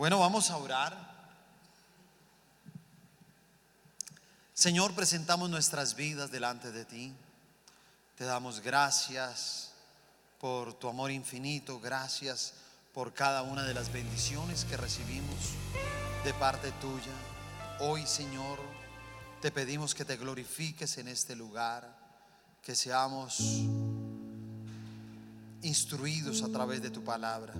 Bueno, vamos a orar. Señor, presentamos nuestras vidas delante de ti. Te damos gracias por tu amor infinito, gracias por cada una de las bendiciones que recibimos de parte tuya. Hoy, Señor, te pedimos que te glorifiques en este lugar, que seamos instruidos a través de tu palabra,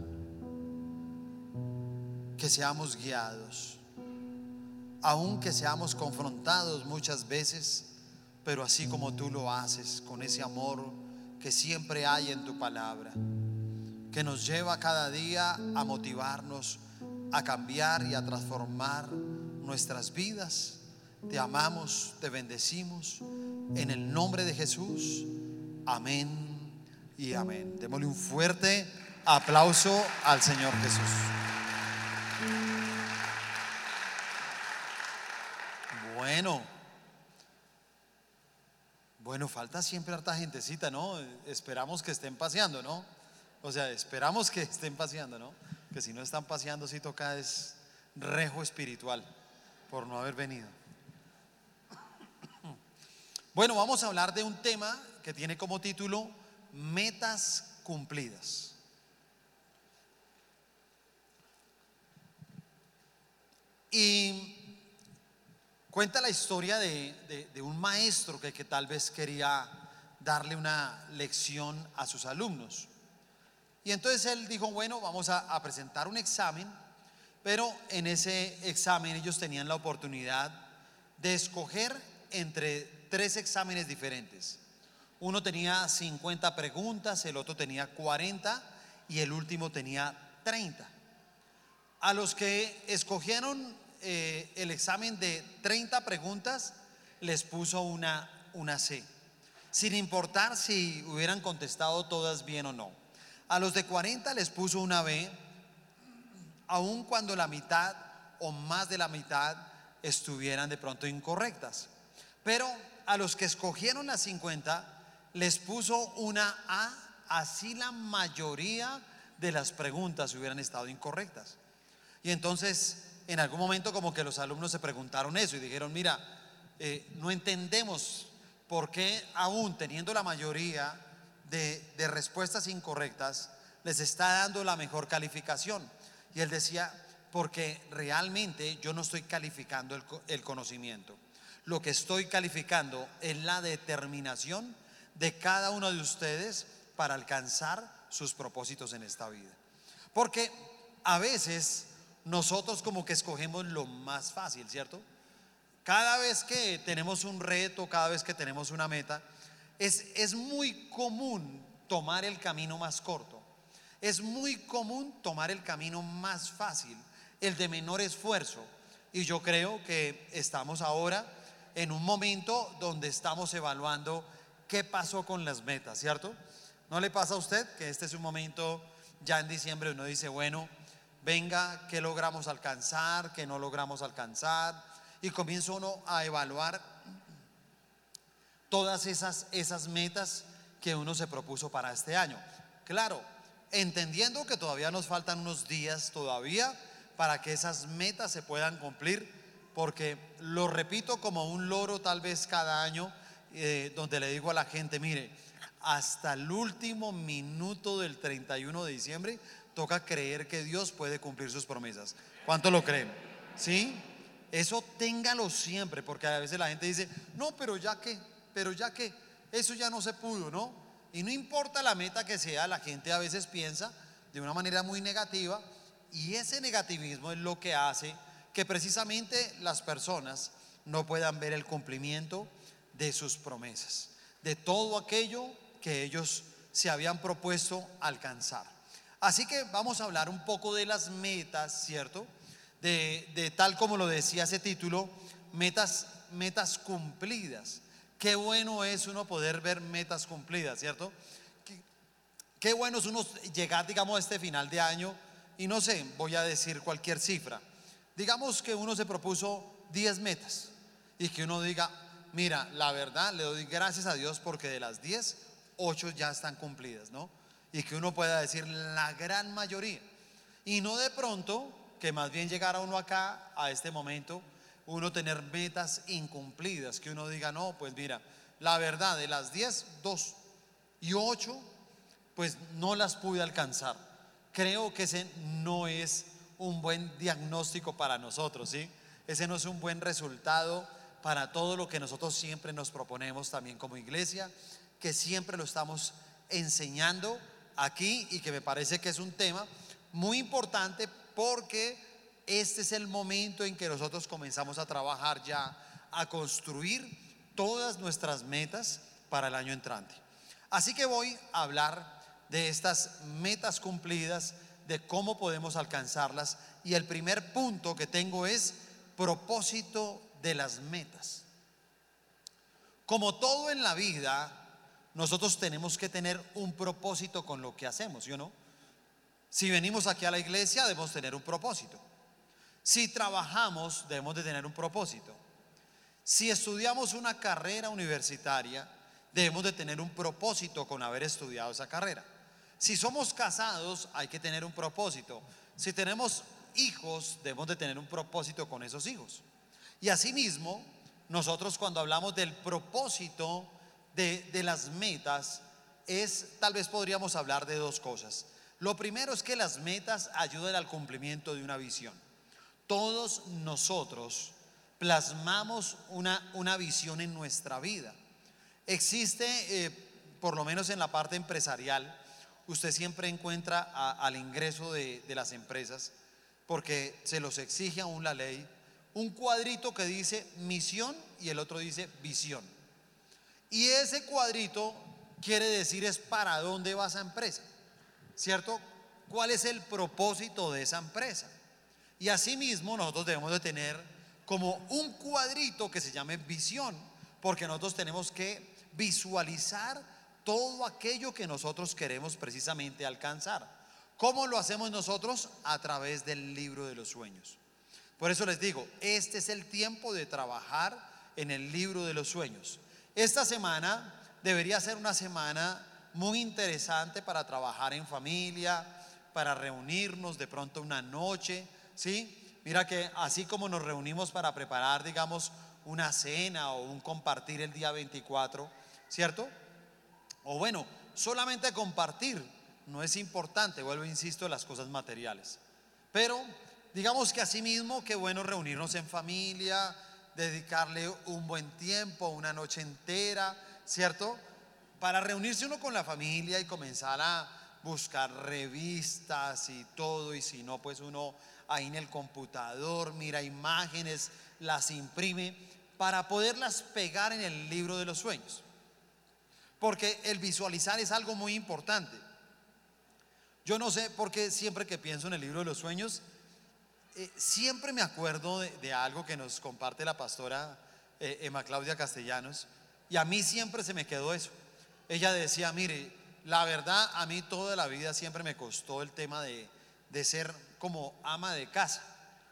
que seamos guiados, aunque seamos confrontados muchas veces, pero así como tú lo haces, con ese amor que siempre hay en tu palabra, que nos lleva cada día a motivarnos, a cambiar y a transformar nuestras vidas. Te amamos, te bendecimos. En el nombre de Jesús. Amén y amén. Démosle un fuerte aplauso al Señor Jesús. Bueno, bueno, falta siempre harta gentecita, ¿no? Esperamos que estén paseando, ¿no? O sea, esperamos que estén paseando, ¿no? Que si no están paseando, si toca es rejo espiritual por no haber venido. Bueno, vamos a hablar de un tema que tiene como título Metas cumplidas. Y cuenta la historia de, un maestro que, que tal vez quería darle una lección a sus alumnos. Y entonces él dijo, bueno, vamos a, a, presentar un examen, pero en ese examen ellos tenían la oportunidad de escoger entre tres exámenes diferentes. Uno tenía 50 preguntas, el otro tenía 40 y el último tenía 30. A los que escogieron eh, el examen de 30 preguntas, les puso una, una C, sin importar si hubieran contestado todas bien o no. A los de 40 les puso una B, aun cuando la mitad o más de la mitad estuvieran de pronto incorrectas. Pero a los que escogieron las 50 les puso una A, así la mayoría de las preguntas hubieran estado incorrectas. Y entonces en algún momento como que los alumnos se preguntaron eso y dijeron, mira, eh, no entendemos por qué aún teniendo la mayoría de, respuestas incorrectas, les está dando la mejor calificación. Y él decía, porque realmente yo no estoy calificando el, el, conocimiento. Lo que estoy calificando es la determinación de cada uno de ustedes para alcanzar sus propósitos en esta vida. Porque a veces nosotros como que escogemos lo más fácil, ¿cierto? Cada vez que tenemos un reto, cada vez que tenemos una meta, es, es muy común tomar el camino más corto. Es muy común tomar el camino más fácil, el de menor esfuerzo. Y yo creo que estamos ahora en un momento donde estamos evaluando qué pasó con las metas, ¿cierto? ¿No le pasa a usted que este es un momento ya en diciembre uno dice, bueno, venga, qué logramos alcanzar, qué no logramos alcanzar. Y comienza uno a evaluar todas esas, esas metas que uno se propuso para este año. Claro, entendiendo que todavía nos faltan unos días todavía para que esas metas se puedan cumplir, porque lo repito como un loro tal vez cada año, eh, donde le digo a la gente, mire, hasta el último minuto del 31 de diciembre toca creer que Dios puede cumplir sus promesas. ¿Cuánto lo creen? ¿Sí? Eso téngalo siempre, porque a veces la gente dice, no, pero ya que, pero ya que, eso ya no se pudo, ¿no? Y no importa la meta que sea, la gente a veces piensa de una manera muy negativa y ese negativismo es lo que hace que precisamente las personas no puedan ver el cumplimiento de sus promesas, de todo aquello que ellos se habían propuesto alcanzar. Así que vamos a hablar un poco de las metas, ¿cierto? De, tal como lo decía ese título, metas, metas cumplidas. Qué bueno es uno poder ver metas cumplidas, ¿cierto? Qué, bueno es uno llegar, digamos, a este final de año y no sé, voy a decir cualquier cifra. Digamos que uno se propuso 10 metas y que uno diga, mira, la verdad, le doy gracias a Dios porque de las 10, 8 ya están cumplidas, ¿no? Y que uno pueda decir la gran mayoría. Y no de pronto que más bien llegar a uno acá, a este momento, uno tener metas incumplidas, que uno diga, no, pues mira, la verdad, de las 10, 2 y 8, pues no las pude alcanzar. Creo que ese no es un buen diagnóstico para nosotros, ¿sí? Ese no es un buen resultado para todo lo que nosotros siempre nos proponemos también como iglesia, que siempre lo estamos enseñando aquí y que me parece que es un tema muy importante porque este es el momento en que nosotros comenzamos a trabajar ya, a construir todas nuestras metas para el año entrante. Así que voy a hablar de estas metas cumplidas, de cómo podemos alcanzarlas. Y el primer punto que tengo es propósito de las metas. Como todo en la vida, nosotros tenemos que tener un propósito con lo que hacemos, ¿sí o no? Si venimos aquí a la iglesia, debemos tener un propósito. Si trabajamos, debemos de tener un propósito. Si estudiamos una carrera universitaria, debemos de tener un propósito con haber estudiado esa carrera. Si somos casados, hay que tener un propósito. Si tenemos hijos, debemos de tener un propósito con esos hijos. Y asimismo, nosotros cuando hablamos del propósito de, las metas, es, tal vez podríamos hablar de dos cosas. Lo primero es que las metas ayudan al cumplimiento de una visión. Todos nosotros plasmamos una, una visión en nuestra vida. Existe, eh, por lo menos en la parte empresarial, usted siempre encuentra al ingreso de, de las empresas, porque se los exige aún la ley, un cuadrito que dice misión y el otro dice visión. Y ese cuadrito quiere decir es para dónde va esa empresa, ¿cierto? ¿Cuál es el propósito de esa empresa? Y asimismo nosotros debemos de tener como un cuadrito que se llame visión, porque nosotros tenemos que visualizar todo aquello que nosotros queremos precisamente alcanzar. ¿Cómo lo hacemos nosotros? A través del libro de los sueños. Por eso les digo, este es el tiempo de trabajar en el libro de los sueños. Esta semana debería ser una semana muy interesante para trabajar en familia, para reunirnos de pronto una noche, ¿sí? Mira que así como nos reunimos para preparar, digamos, una cena o un compartir el día 24, ¿cierto? O bueno, solamente compartir no es importante, vuelvo, insisto, las cosas materiales. Pero digamos que así mismo, qué bueno reunirnos en familia, dedicarle un buen tiempo, una noche entera, ¿cierto? Para reunirse uno con la familia y comenzar a buscar revistas y todo, y si no, pues uno ahí en el computador, mira imágenes, las imprime para poderlas pegar en el libro de los sueños. Porque el visualizar es algo muy importante. Yo no sé por qué siempre que pienso en el libro de los sueños, eh, siempre me acuerdo de, algo que nos comparte la pastora eh, Emma Claudia Castellanos, y a mí siempre se me quedó eso. Ella decía, mire, la verdad a mí toda la vida siempre me costó el tema de, de ser como ama de casa,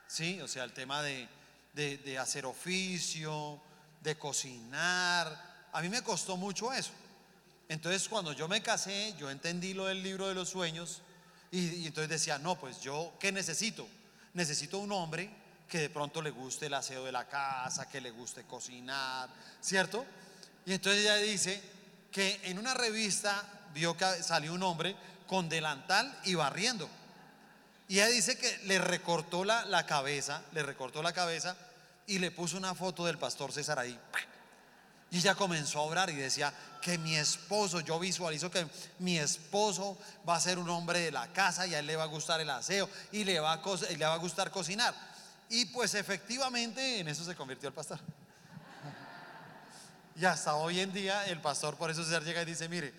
¿sí? O sea, el tema de, de, hacer oficio, de cocinar. A mí me costó mucho eso. Entonces, cuando yo me casé, yo entendí lo del libro de los sueños y, y entonces decía, no, pues yo, ¿qué necesito? Necesito un hombre que de pronto le guste el aseo de la casa, que le guste cocinar, ¿cierto? Y entonces ella dice que en una revista vio que salió un hombre con delantal y barriendo. Y ella dice que le recortó la, la cabeza, le recortó la cabeza y le puso una foto del pastor César ahí. Y ella comenzó a orar y decía que mi esposo, yo visualizo que mi esposo va a ser un hombre de la casa y a él le va a gustar el aseo y le va a, le va a gustar cocinar. Y pues efectivamente en eso se convirtió el pastor. Y hasta hoy en día el pastor por eso César llega y dice, mire,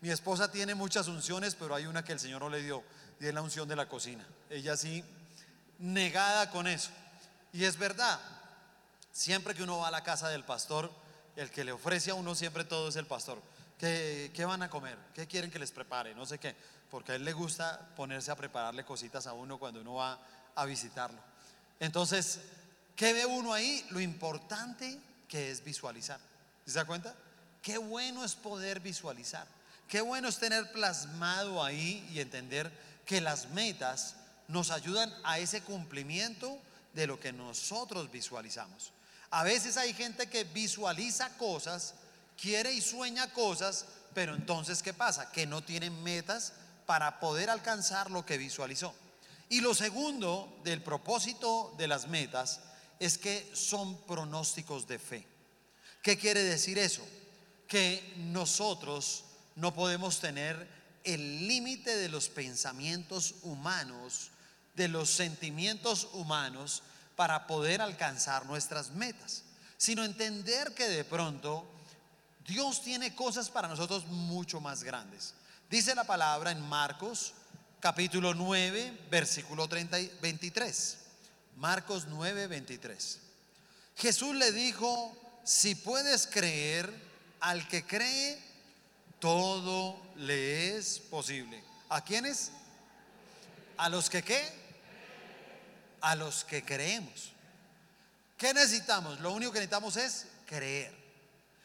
mi esposa tiene muchas unciones, pero hay una que el Señor no le dio y es la unción de la cocina. Ella sí, negada con eso. Y es verdad, siempre que uno va a la casa del pastor, el que le ofrece a uno siempre todo es el pastor. ¿Qué, ¿Qué, van a comer? ¿Qué quieren que les prepare? No sé qué. Porque a él le gusta ponerse a prepararle cositas a uno cuando uno va a visitarlo. Entonces, ¿qué ve uno ahí? Lo importante que es visualizar. ¿Se da cuenta? Qué bueno es poder visualizar. Qué bueno es tener plasmado ahí y entender que las metas nos ayudan a ese cumplimiento de lo que nosotros visualizamos. A veces hay gente que visualiza cosas, quiere y sueña cosas, pero entonces ¿qué pasa? Que no tienen metas para poder alcanzar lo que visualizó. Y lo segundo del propósito de las metas es que son pronósticos de fe. ¿Qué quiere decir eso? Que nosotros no podemos tener el límite de los pensamientos humanos, de los sentimientos humanos para poder alcanzar nuestras metas, sino entender que de pronto Dios tiene cosas para nosotros mucho más grandes. Dice la palabra en Marcos capítulo 9, versículo 30 23. Marcos 9, 23. Jesús le dijo, si puedes creer, al que cree, todo le es posible. ¿A quiénes? A los que qué? A los que creemos. ¿Qué necesitamos? Lo único que necesitamos es creer.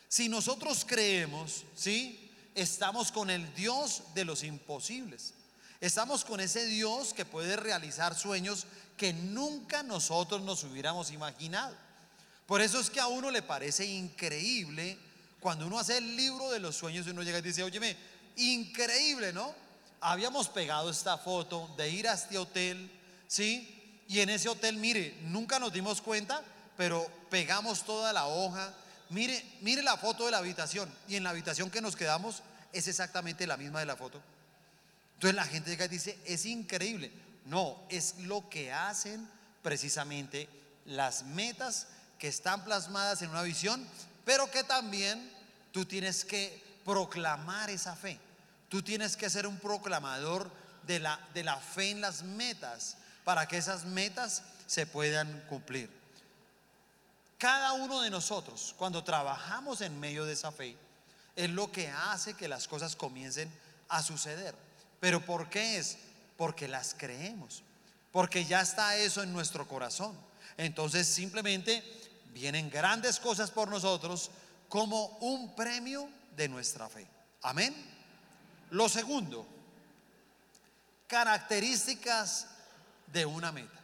Si nosotros creemos, ¿sí? Estamos con el Dios de los imposibles. Estamos con ese Dios que puede realizar sueños que nunca nosotros nos hubiéramos imaginado. Por eso es que a uno le parece increíble cuando uno hace el libro de los sueños y uno llega y dice, óyeme, increíble, ¿no? Habíamos pegado esta foto de ir a este hotel, ¿sí? Y en ese hotel, mire, nunca nos dimos cuenta, pero pegamos toda la hoja. Mire, mire la foto de la habitación. Y en la habitación que nos quedamos es exactamente la misma de la foto. Entonces la gente llega dice, es increíble. No, es lo que hacen precisamente las metas que están plasmadas en una visión, pero que también tú tienes que proclamar esa fe. Tú tienes que ser un proclamador de la, de la fe en las metas para que esas metas se puedan cumplir. Cada uno de nosotros, cuando trabajamos en medio de esa fe, es lo que hace que las cosas comiencen a suceder. ¿Pero por qué es? Porque las creemos, porque ya está eso en nuestro corazón. Entonces simplemente vienen grandes cosas por nosotros como un premio de nuestra fe. Amén. Lo segundo, características de una meta.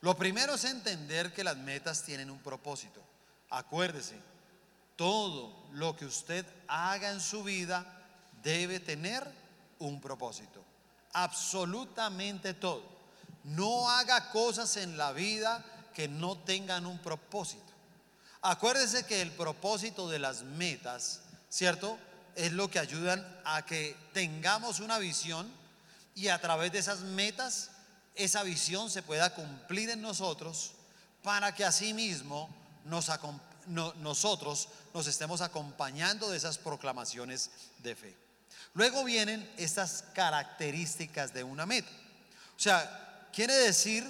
Lo primero es entender que las metas tienen un propósito. Acuérdese, todo lo que usted haga en su vida debe tener un propósito. Absolutamente todo. No haga cosas en la vida que no tengan un propósito. Acuérdese que el propósito de las metas, ¿cierto? Es lo que ayudan a que tengamos una visión y a través de esas metas esa visión se pueda cumplir en nosotros para que asimismo nos, nosotros nos estemos acompañando de esas proclamaciones de fe. Luego vienen estas características de una meta. O sea, quiere decir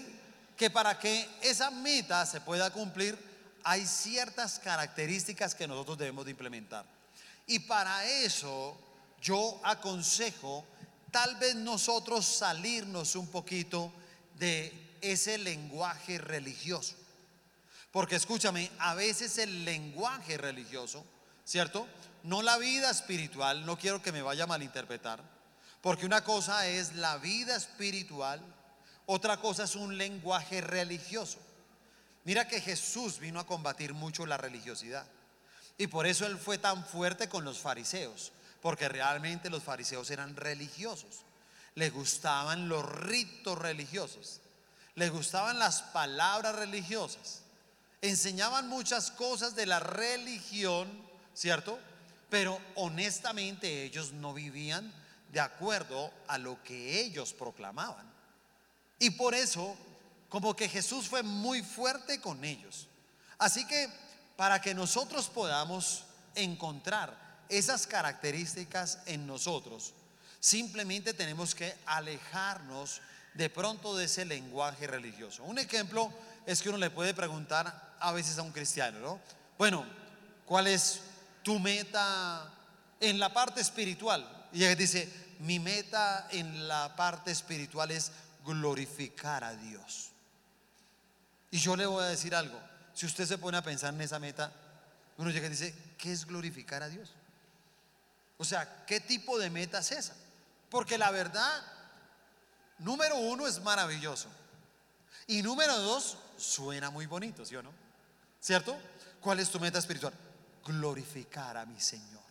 que para que esa meta se pueda cumplir hay ciertas características que nosotros debemos de implementar. Y para eso yo aconsejo tal vez nosotros salirnos un poquito de ese lenguaje religioso. Porque escúchame, a veces el lenguaje religioso, ¿cierto? No la vida espiritual, no quiero que me vaya a malinterpretar, porque una cosa es la vida espiritual, otra cosa es un lenguaje religioso. Mira que Jesús vino a combatir mucho la religiosidad. Y por eso él fue tan fuerte con los fariseos, porque realmente los fariseos eran religiosos. Les gustaban los ritos religiosos, les gustaban las palabras religiosas. Enseñaban muchas cosas de la religión, ¿cierto? Pero honestamente ellos no vivían de acuerdo a lo que ellos proclamaban. Y por eso, como que Jesús fue muy fuerte con ellos. Así que para que nosotros podamos encontrar esas características en nosotros, simplemente tenemos que alejarnos de pronto de ese lenguaje religioso. Un ejemplo es que uno le puede preguntar a veces a un cristiano, ¿no? Bueno, ¿cuál es tu meta en la parte espiritual? Y él dice, mi meta en la parte espiritual es glorificar a Dios. Y yo le voy a decir algo, si usted se pone a pensar en esa meta, uno llega y dice, ¿qué es glorificar a Dios? O sea, ¿qué tipo de meta es esa? Porque la verdad, número uno es maravilloso. Y número dos, suena muy bonito, ¿sí o no? ¿Cierto? ¿Cuál es tu meta espiritual? Glorificar a mi Señor.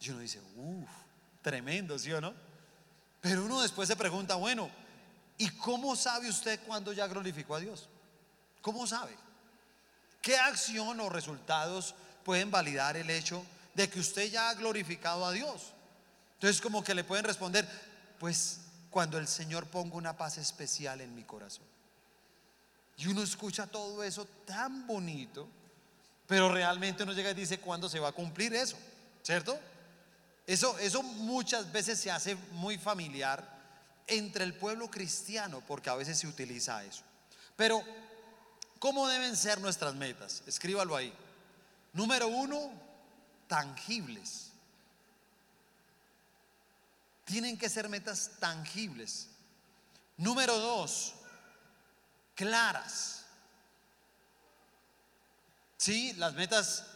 Y uno dice, uff, tremendo, ¿sí o no? Pero uno después se pregunta, bueno, ¿y cómo sabe usted cuándo ya glorificó a Dios? ¿Cómo sabe? ¿Qué acción o resultados pueden validar el hecho de que usted ya ha glorificado a Dios? Entonces como que le pueden responder, pues cuando el Señor ponga una paz especial en mi corazón. Y uno escucha todo eso tan bonito, pero realmente uno llega y dice, ¿cuándo se va a cumplir eso? ¿Cierto? Eso, eso muchas veces se hace muy familiar entre el pueblo cristiano, porque a veces se utiliza eso. Pero, ¿cómo deben ser nuestras metas? Escríbalo ahí. Número uno, tangibles. Tienen que ser metas tangibles. Número dos, claras. Sí, las metas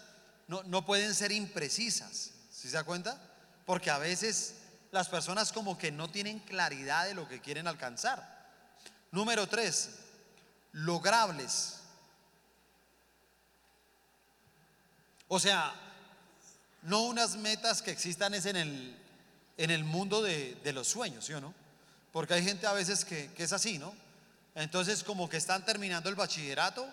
no, no pueden ser imprecisas. ¿Sí se da cuenta? Porque a veces las personas como que no tienen claridad de lo que quieren alcanzar. Número tres, logrables. O sea, no unas metas que existan es en el, en el mundo de, los sueños, ¿sí o no? Porque hay gente a veces que, que es así, ¿no? Entonces como que están terminando el bachillerato,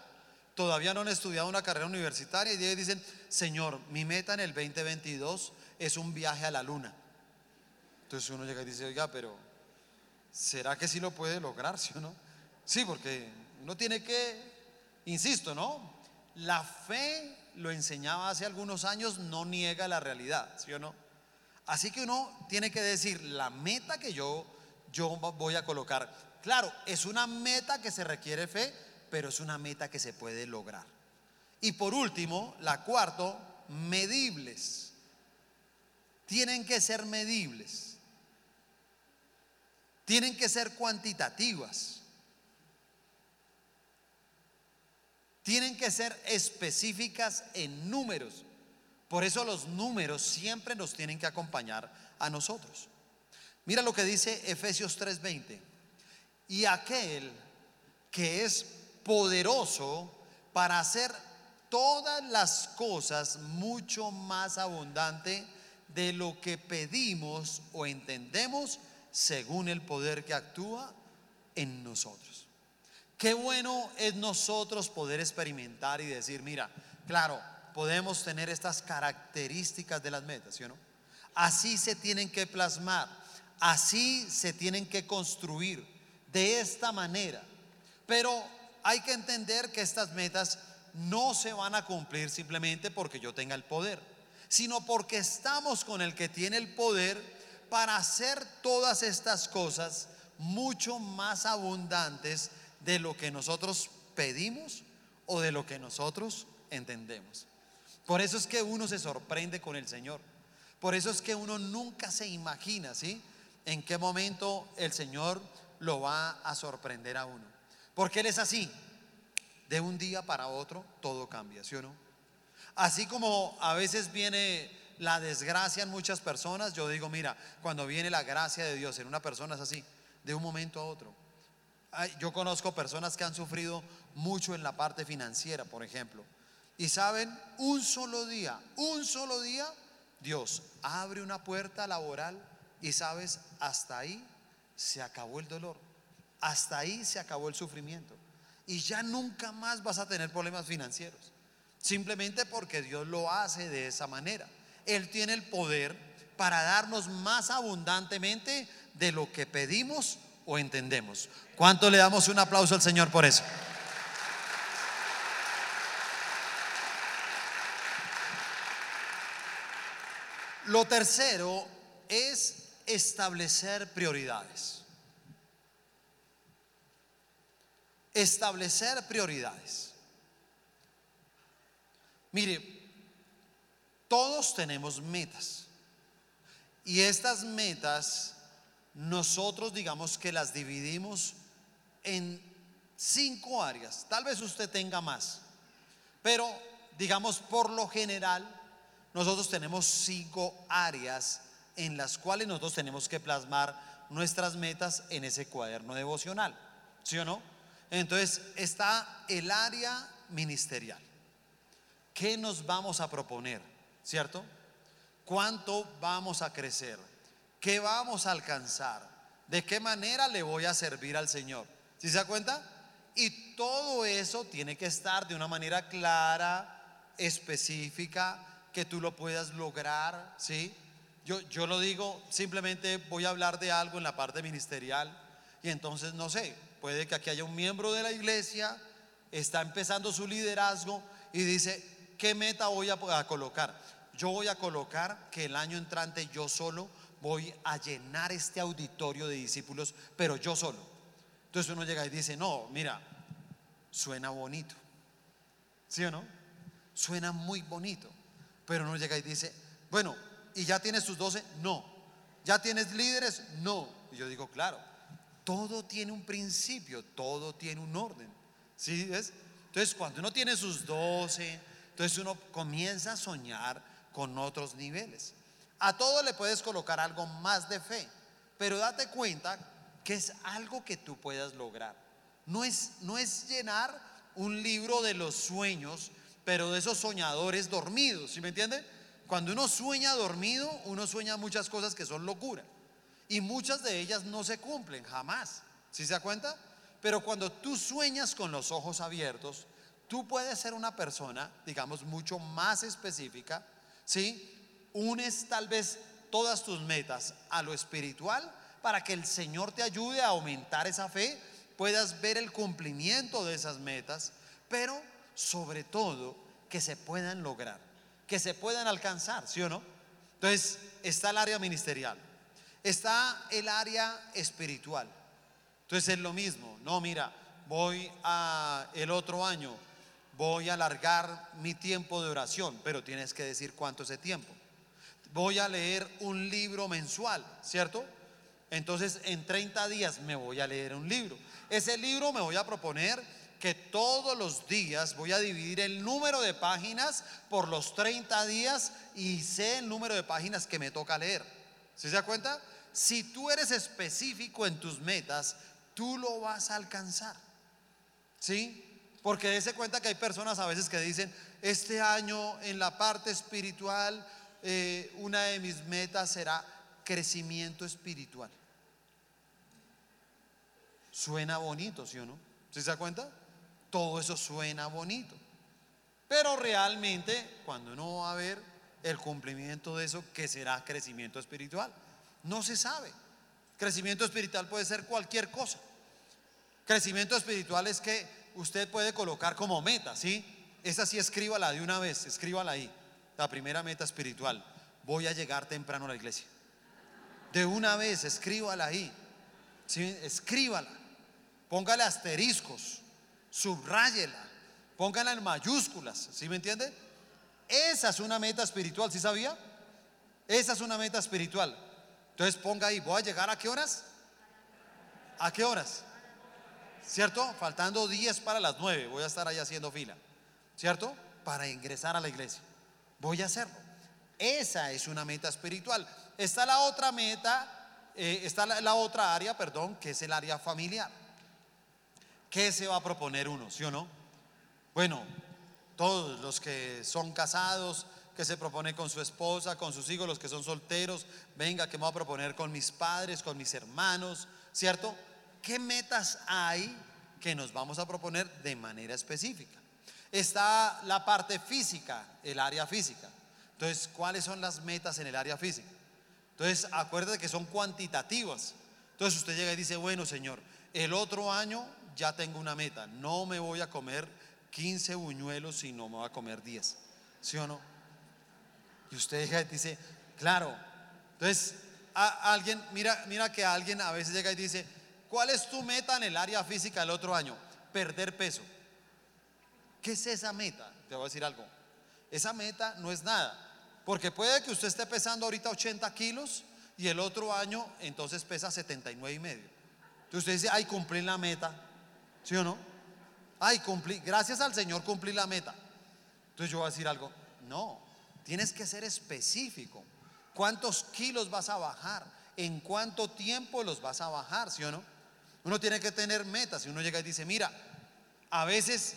todavía no han estudiado una carrera universitaria y dicen, Señor, mi meta en el 2022 es un viaje a la luna. Entonces uno llega y dice, oiga, pero ¿será que sí lo puede lograr, sí o no? Sí, porque uno tiene que, insisto, ¿no? La fe, lo enseñaba hace algunos años, no niega la realidad, ¿sí o no? Así que uno tiene que decir, la meta que yo, yo voy a colocar, claro, es una meta que se requiere fe, pero es una meta que se puede lograr. Y por último, la cuarto, medibles. Tienen que ser medibles. Tienen que ser cuantitativas. Tienen que ser específicas en números. Por eso los números siempre nos tienen que acompañar a nosotros. Mira lo que dice Efesios 3:20. Y aquel que es poderoso para hacer todas las cosas mucho más abundante de lo que pedimos o entendemos según el poder que actúa en nosotros. Qué bueno es nosotros poder experimentar y decir, mira, claro, podemos tener estas características de las metas, ¿sí o no? Así se tienen que plasmar, así se tienen que construir, de esta manera. Pero hay que entender que estas metas no se van a cumplir simplemente porque yo tenga el poder, sino porque estamos con el que tiene el poder para hacer todas estas cosas mucho más abundantes de lo que nosotros pedimos o de lo que nosotros entendemos. Por eso es que uno se sorprende con el Señor. Por eso es que uno nunca se imagina, ¿sí? En qué momento el Señor lo va a sorprender a uno. Porque Él es así. De un día para otro todo cambia, ¿sí o no? Así como a veces viene la desgracia en muchas personas, yo digo, mira, cuando viene la gracia de Dios en una persona es así, de un momento a otro. Yo conozco personas que han sufrido mucho en la parte financiera, por ejemplo. Y saben, un solo día, un solo día, Dios abre una puerta laboral y sabes, hasta ahí se acabó el dolor, hasta ahí se acabó el sufrimiento y ya nunca más vas a tener problemas financieros. Simplemente porque Dios lo hace de esa manera. Él tiene el poder para darnos más abundantemente de lo que pedimos o entendemos. ¿Cuánto le damos un aplauso al Señor por eso? Lo tercero es establecer prioridades. establecer prioridades. Mire, todos tenemos metas. Y estas metas nosotros digamos que las dividimos en cinco áreas. Tal vez usted tenga más. Pero digamos por lo general nosotros tenemos cinco áreas en las cuales nosotros tenemos que plasmar nuestras metas en ese cuaderno devocional. ¿Sí o no? Entonces está el área ministerial. ¿Qué nos vamos a proponer? ¿Cierto? ¿Cuánto vamos a crecer? ¿Qué vamos a alcanzar? ¿De qué manera le voy a servir al Señor? ¿Sí se da cuenta? Y todo eso tiene que estar de una manera clara, específica, que tú lo puedas lograr, ¿sí? Yo, yo lo digo, simplemente voy a hablar de algo en la parte ministerial y entonces no sé, puede que aquí haya un miembro de la iglesia, está empezando su liderazgo y dice, ¿qué meta voy a, a colocar? Yo voy a colocar que el año entrante yo solo voy a llenar este auditorio de discípulos, pero yo solo. Entonces uno llega y dice, no, mira, suena bonito. ¿Sí o no? Suena muy bonito. Pero uno llega y dice, bueno, ¿y ya tienes tus doce? No. ¿Ya tienes líderes? No. Y yo digo, claro, todo tiene un principio, todo tiene un orden. ¿Sí es? Entonces, cuando uno tiene sus doce, entonces uno comienza a soñar con otros niveles. A todo le puedes colocar algo más de fe, pero date cuenta que es algo que tú puedas lograr. No es, no es llenar un libro de los sueños, pero de esos soñadores dormidos, ¿sí me entiende? Cuando uno sueña dormido, uno sueña muchas cosas que son locura. Y muchas de ellas no se cumplen jamás. ¿Sí se da cuenta? Pero cuando tú sueñas con los ojos abiertos, tú puedes ser una persona, digamos, mucho más específica, ¿sí? Unes tal vez todas tus metas a lo espiritual para que el Señor te ayude a aumentar esa fe, puedas ver el cumplimiento de esas metas, pero sobre todo que se puedan lograr, que se puedan alcanzar, ¿sí o no? Entonces, está el área ministerial, está el área espiritual. Entonces es lo mismo, no, mira, voy a el otro año voy a alargar mi tiempo de oración, pero tienes que decir cuánto es ese tiempo. Voy a leer un libro mensual, ¿cierto? Entonces en 30 días me voy a leer un libro. Ese libro me voy a proponer que todos los días voy a dividir el número de páginas por los 30 días y sé el número de páginas que me toca leer. ¿Sí se da cuenta? Si tú eres específico en tus metas, tú lo vas a alcanzar. ¿Sí? Porque dése cuenta que hay personas a veces que dicen, este año en la parte espiritual, eh, una de mis metas será crecimiento espiritual. Suena bonito, ¿sí o no? ¿Sí se da cuenta? Todo eso suena bonito. Pero realmente, cuando uno va a ver el cumplimiento de eso, ¿qué será crecimiento espiritual? No se sabe. Crecimiento espiritual puede ser cualquier cosa. Crecimiento espiritual es que usted puede colocar como meta, ¿sí? Esa sí escríbala de una vez, escríbala ahí. La primera meta espiritual. Voy a llegar temprano a la iglesia. De una vez, escríbala ahí. ¿sí? Escríbala. Póngale asteriscos. Subráyela. Póngala en mayúsculas. ¿Sí me entiende? Esa es una meta espiritual, ¿sí sabía? Esa es una meta espiritual. Entonces ponga ahí, ¿voy a llegar a qué horas? ¿A qué horas? ¿cierto? Faltando 10 para las 9, voy a estar ahí haciendo fila, ¿cierto? Para ingresar a la iglesia. Voy a hacerlo. Esa es una meta espiritual. Está la otra meta, eh, está la, otra área, perdón, que es el área familiar. ¿Qué se va a proponer uno, sí o no? Bueno, todos los que son casados, que se propone con su esposa, con sus hijos, los que son solteros, venga, que me voy a proponer con mis padres, con mis hermanos, ¿cierto? ¿qué metas hay que nos vamos a proponer de manera específica? Está la parte física, el área física. Entonces, ¿cuáles son las metas en el área física? Entonces, acuérdate que son cuantitativas. Entonces, usted llega y dice, bueno, Señor, el otro año ya tengo una meta. No me voy a comer 15 buñuelos, sino me voy a comer 10. ¿Sí o no? Y usted llega y dice, claro. Entonces, alguien, mira, mira que alguien a veces llega y dice, ¿Cuál es tu meta en el área física el otro año? Perder peso. ¿Qué es esa meta? Te voy a decir algo. Esa meta no es nada. Porque puede que usted esté pesando ahorita 80 kilos y el otro año entonces pesa 79 y medio. Entonces usted dice, ay, cumplí la meta. ¿Sí o no? Ay, cumplí. Gracias al Señor cumplí la meta. Entonces yo voy a decir algo. No, tienes que ser específico. ¿Cuántos kilos vas a bajar? en cuánto tiempo los vas a bajar, ¿sí o no? Uno tiene que tener metas. Y uno llega y dice, mira, a veces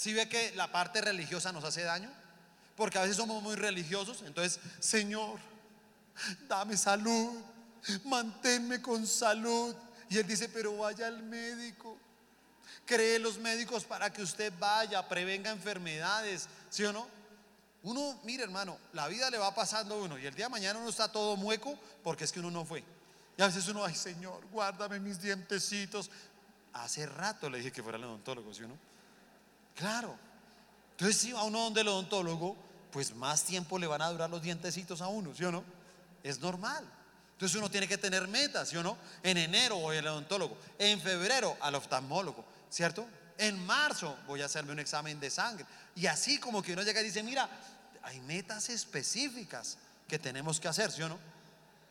si ve que la parte religiosa nos hace daño, porque a veces somos muy religiosos, entonces, Señor, dame salud, manténme con salud. Y él dice, pero vaya al médico. Cree los médicos para que usted vaya, prevenga enfermedades, ¿sí o no? Uno, mire hermano, la vida le va pasando a uno y el día de mañana uno está todo mueco porque es que uno no fue. Y a veces uno, ay Señor, guárdame mis dientecitos. Hace rato le dije que fuera el odontólogo, ¿sí o no? Claro. Entonces si va uno donde el odontólogo, pues más tiempo le van a durar los dientecitos a uno, ¿sí o no? Es normal. Entonces uno tiene que tener metas, ¿sí o no? En enero voy al odontólogo, en febrero al oftalmólogo, ¿cierto? En marzo voy a hacerme un examen de sangre. Y así como que uno llega y dice, mira, hay metas específicas que tenemos que hacer, ¿sí o no?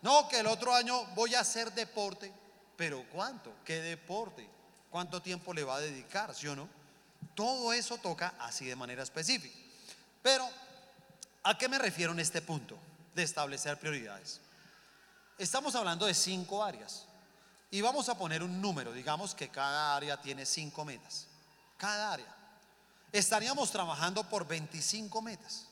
No, que el otro año voy a hacer deporte, pero ¿cuánto? ¿Qué deporte? ¿Cuánto tiempo le va a dedicar, ¿sí o no? Todo eso toca así de manera específica. Pero, ¿a qué me refiero en este punto de establecer prioridades? Estamos hablando de cinco áreas y vamos a poner un número, digamos que cada área tiene cinco metas, cada área. Estaríamos trabajando por 25 metas.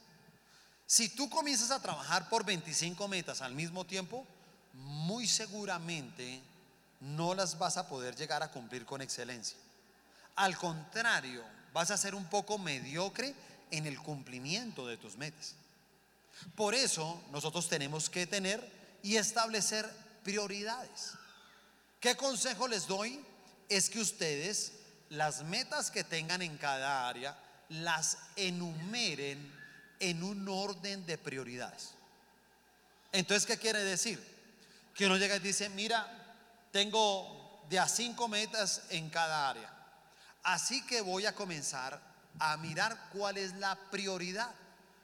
Si tú comienzas a trabajar por 25 metas al mismo tiempo, muy seguramente no las vas a poder llegar a cumplir con excelencia. Al contrario, vas a ser un poco mediocre en el cumplimiento de tus metas. Por eso nosotros tenemos que tener y establecer prioridades. ¿Qué consejo les doy? Es que ustedes las metas que tengan en cada área las enumeren en un orden de prioridades. Entonces, ¿qué quiere decir? Que uno llega y dice, mira, tengo de a cinco metas en cada área. Así que voy a comenzar a mirar cuál es la prioridad.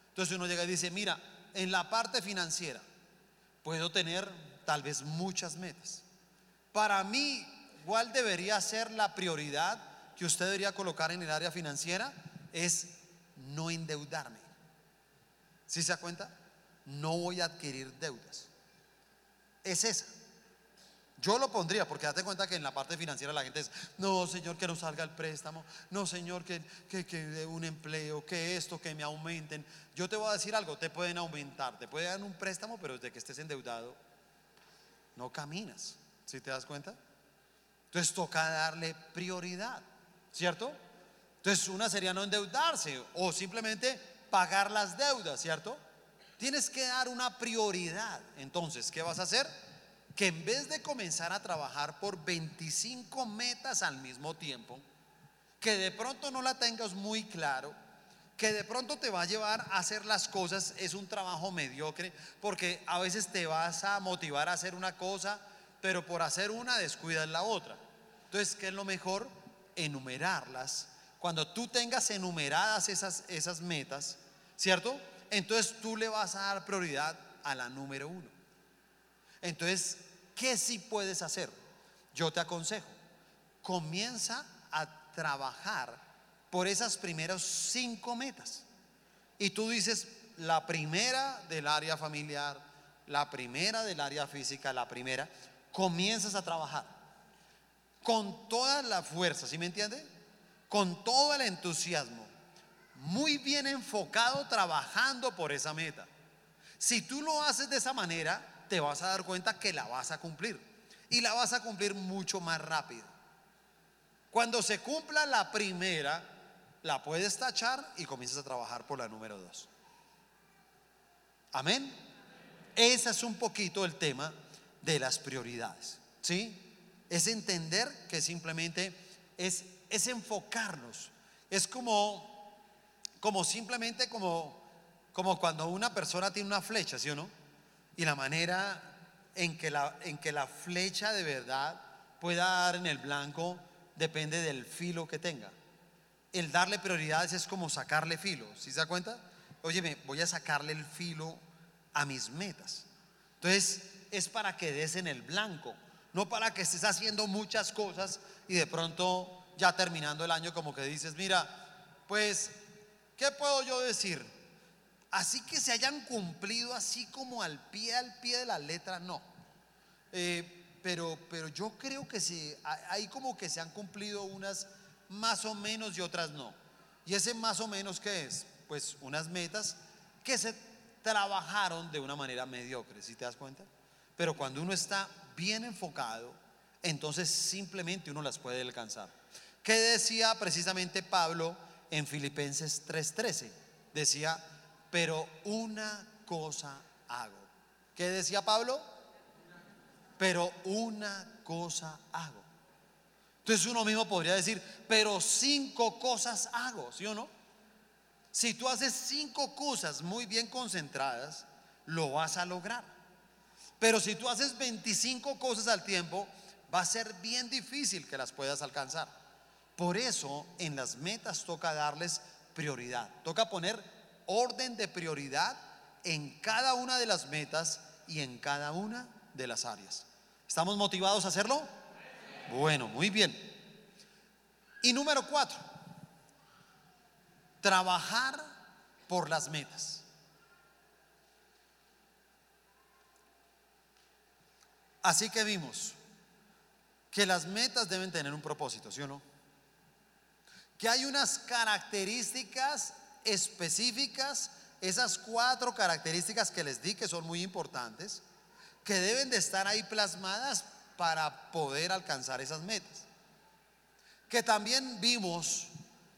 Entonces uno llega y dice, mira, en la parte financiera puedo tener tal vez muchas metas. Para mí, ¿cuál debería ser la prioridad que usted debería colocar en el área financiera? Es no endeudarme. ¿Sí se da cuenta? No voy a adquirir deudas. Es esa. Yo lo pondría, porque date cuenta que en la parte financiera la gente es, no, Señor, que no salga el préstamo, no, Señor, que, que, que un empleo, que esto, que me aumenten. Yo te voy a decir algo, te pueden aumentar, te pueden dar un préstamo, pero desde que estés endeudado, no caminas. ¿Sí te das cuenta? Entonces toca darle prioridad, ¿cierto? Entonces una sería no endeudarse o simplemente pagar las deudas, ¿cierto? Tienes que dar una prioridad. Entonces, ¿qué vas a hacer? Que en vez de comenzar a trabajar por 25 metas al mismo tiempo, que de pronto no la tengas muy claro, que de pronto te va a llevar a hacer las cosas, es un trabajo mediocre, porque a veces te vas a motivar a hacer una cosa, pero por hacer una descuidas la otra. Entonces, ¿qué es lo mejor? Enumerarlas. Cuando tú tengas enumeradas esas, esas metas, ¿Cierto? Entonces tú le vas a dar prioridad a la número uno. Entonces, ¿qué sí puedes hacer? Yo te aconsejo, comienza a trabajar por esas primeras cinco metas. Y tú dices, la primera del área familiar, la primera del área física, la primera, comienzas a trabajar con toda la fuerza, ¿sí me entiende? Con todo el entusiasmo muy bien enfocado trabajando por esa meta. Si tú lo haces de esa manera, te vas a dar cuenta que la vas a cumplir y la vas a cumplir mucho más rápido. Cuando se cumpla la primera, la puedes tachar y comienzas a trabajar por la número dos. Amén. Ese es un poquito el tema de las prioridades. ¿Sí? Es entender que simplemente es, es enfocarnos. Es como como simplemente como, como cuando una persona tiene una flecha, ¿sí o no? Y la manera en que la, en que la flecha de verdad pueda dar en el blanco depende del filo que tenga. El darle prioridades es como sacarle filo, ¿sí se da cuenta? Óyeme, voy a sacarle el filo a mis metas. Entonces, es para que des en el blanco, no para que estés haciendo muchas cosas y de pronto ya terminando el año como que dices, mira, pues ¿Qué puedo yo decir? Así que se hayan cumplido así como al pie al pie de la letra, no. eh, pero, pero yo creo que sí, hay como que se han cumplido unas más o menos y otras no. ¿Y ese más o menos qué es? Pues unas metas que se trabajaron de una manera mediocre, si te das cuenta? Pero cuando uno está bien enfocado, entonces simplemente uno las puede alcanzar. ¿Qué decía precisamente Pablo en Filipenses 3:13? Decía, pero una cosa hago. ¿Qué decía Pablo? Pero una cosa hago. Entonces uno mismo podría decir, pero cinco cosas hago, ¿sí o no? Si tú haces cinco cosas muy bien concentradas, lo vas a lograr. Pero si tú haces 25 cosas al tiempo, va a ser bien difícil que las puedas alcanzar. Por eso en las metas toca darles prioridad. Toca poner orden de prioridad en cada una de las metas y en cada una de las áreas. ¿Estamos motivados a hacerlo? Bueno, muy bien. Y número cuatro, trabajar por las metas. Así que vimos que las metas deben tener un propósito, ¿sí o no? Que hay unas características específicas, esas cuatro características que les di que son muy importantes, que deben de estar ahí plasmadas para poder alcanzar esas metas. Que también vimos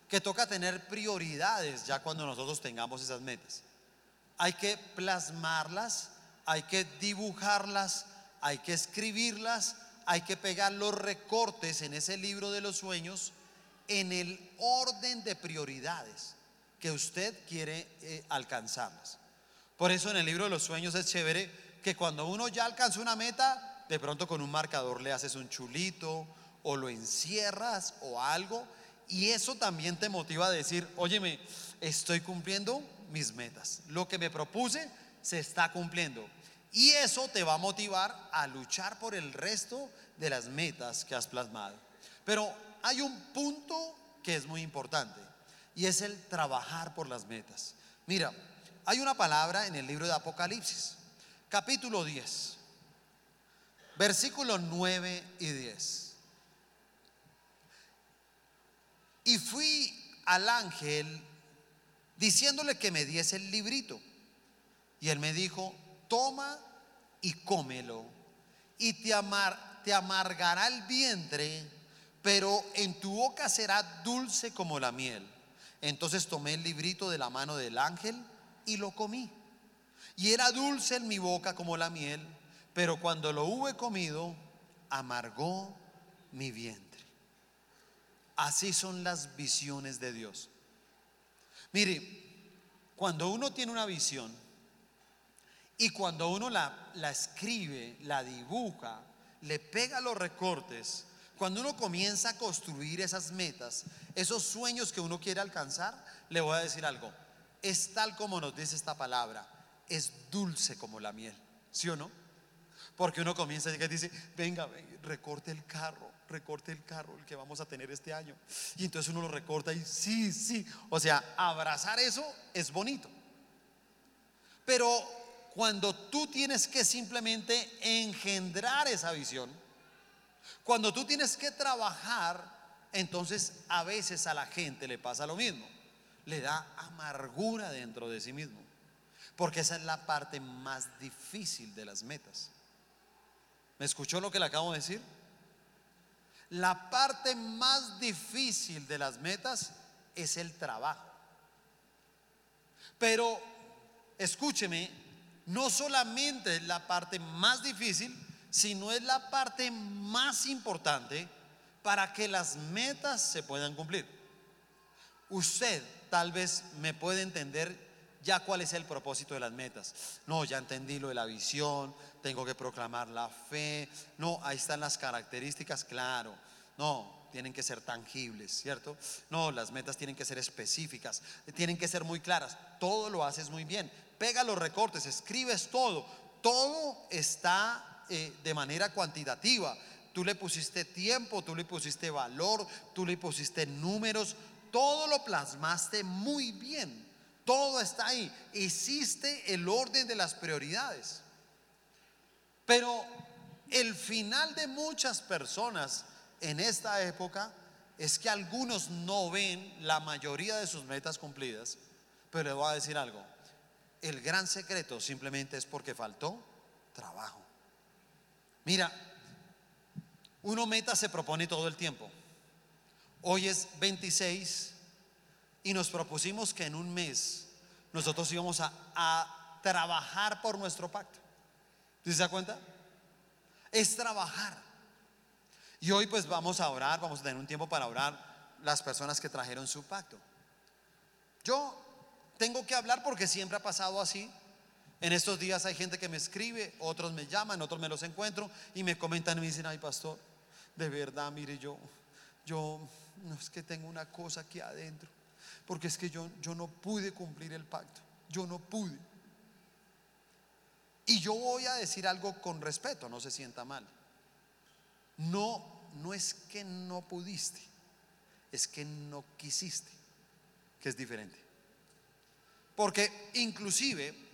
que toca tener prioridades ya cuando nosotros tengamos esas metas. Hay que plasmarlas, hay que dibujarlas, hay que escribirlas, hay que pegar los recortes en ese libro de los sueños en el orden de prioridades que usted quiere eh, alcanzarlas. Por eso en el libro de los sueños es chévere que cuando uno ya alcanza una meta, de pronto con un marcador le haces un chulito o lo encierras o algo y eso también te motiva a decir, óyeme, estoy cumpliendo mis metas. Lo que me propuse se está cumpliendo. Y eso te va a motivar a luchar por el resto de las metas que has plasmado. Pero hay un punto que es muy importante y es el trabajar por las metas. Mira, hay una palabra en el libro de Apocalipsis, capítulo 10, versículos 9 y 10. Y fui al ángel diciéndole que me diese el librito. Y él me dijo, toma y cómelo, y te, amar, te amargará el vientre, pero en tu boca será dulce como la miel. Entonces tomé el librito de la mano del ángel y lo comí. Y era dulce en mi boca como la miel, pero cuando lo hube comido, amargó mi vientre. Así son las visiones de Dios. Mire, cuando uno tiene una visión, y cuando uno la, la escribe, la dibuja, le pega los recortes, cuando uno comienza a construir esas metas, esos sueños que uno quiere alcanzar, le voy a decir algo. Es tal como nos dice esta palabra, es dulce como la miel, ¿sí o no? Porque uno comienza y dice, venga, recorte el carro, recorte el carro, el que vamos a tener este año. Y entonces uno lo recorta y sí, sí. O sea, abrazar eso es bonito. Pero cuando tú tienes que simplemente engendrar esa visión, cuando tú tienes que trabajar, entonces a veces a la gente le pasa lo mismo. Le da amargura dentro de sí mismo. Porque esa es la parte más difícil de las metas. ¿Me escuchó lo que le acabo de decir? La parte más difícil de las metas es el trabajo. Pero escúcheme, no solamente es la parte más difícil, sino es la parte más importante para que las metas se puedan cumplir. Usted tal vez me puede entender ya cuál es el propósito de las metas. No, ya entendí lo de la visión, tengo que proclamar la fe. No, ahí están las características, claro. No, tienen que ser tangibles, ¿cierto? No, las metas tienen que ser específicas, tienen que ser muy claras. Todo lo haces muy bien, pega los recortes, escribes todo. Todo está eh, de manera cuantitativa. Tú le pusiste tiempo, tú le pusiste valor, tú le pusiste números, todo lo plasmaste muy bien. Todo está ahí. Hiciste el orden de las prioridades. Pero el final de muchas personas en esta época es que algunos no ven la mayoría de sus metas cumplidas, pero le voy a decir algo, el gran secreto simplemente es porque faltó trabajo. Mira, uno meta se propone todo el tiempo. Hoy es 26 y nos propusimos que en un mes nosotros íbamos a, a trabajar por nuestro pacto. ¿Te das cuenta? Es trabajar. Y hoy pues vamos a orar, vamos a tener un tiempo para orar las personas que trajeron su pacto. Yo tengo que hablar porque siempre ha pasado así. En estos días hay gente que me escribe, otros me llaman, otros me los encuentro y me comentan y me dicen, ay pastor, de verdad, mire yo, yo, no es que tengo una cosa aquí adentro, porque es que yo, yo no pude cumplir el pacto, yo no pude. Y yo voy a decir algo con respeto, no se sienta mal. No, no es que no pudiste, es que no quisiste, que es diferente. Porque inclusive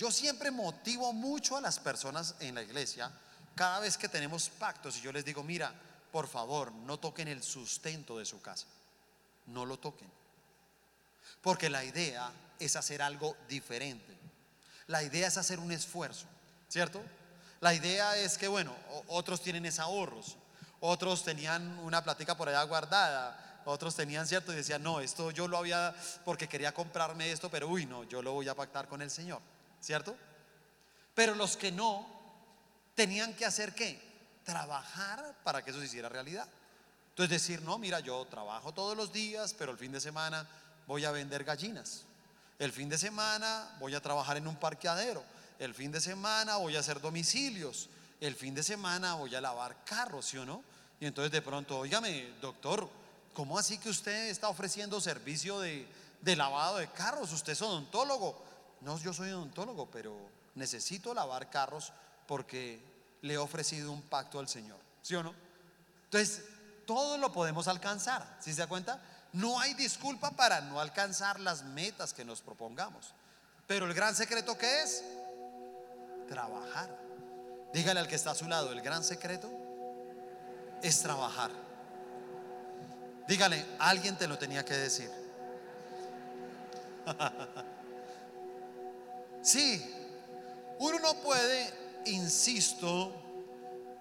yo siempre motivo mucho a las personas en la iglesia cada vez que tenemos pactos y yo les digo, mira, por favor, no toquen el sustento de su casa. No lo toquen. Porque la idea es hacer algo diferente. La idea es hacer un esfuerzo, ¿cierto? La idea es que, bueno, otros tienen esos ahorros, otros tenían una platica por allá guardada, otros tenían cierto y decían, no, esto yo lo había porque quería comprarme esto, pero uy, no, yo lo voy a pactar con el Señor, ¿cierto? Pero los que no, tenían que hacer qué? Trabajar para que eso se hiciera realidad. Entonces decir, no, mira, yo trabajo todos los días, pero el fin de semana voy a vender gallinas. El fin de semana voy a trabajar en un parqueadero. El fin de semana voy a hacer domicilios. El fin de semana voy a lavar carros, ¿sí o no? Y entonces de pronto, oígame, doctor, ¿cómo así que usted está ofreciendo servicio de, de lavado de carros? Usted es odontólogo. No, yo soy odontólogo, pero necesito lavar carros porque le he ofrecido un pacto al Señor, ¿sí o no? Entonces, todo lo podemos alcanzar, ¿sí se da cuenta? No hay disculpa para no alcanzar las metas que nos propongamos. Pero el gran secreto que es trabajar. Dígale al que está a su lado, el gran secreto es trabajar. Dígale, alguien te lo tenía que decir. sí, uno no puede, insisto,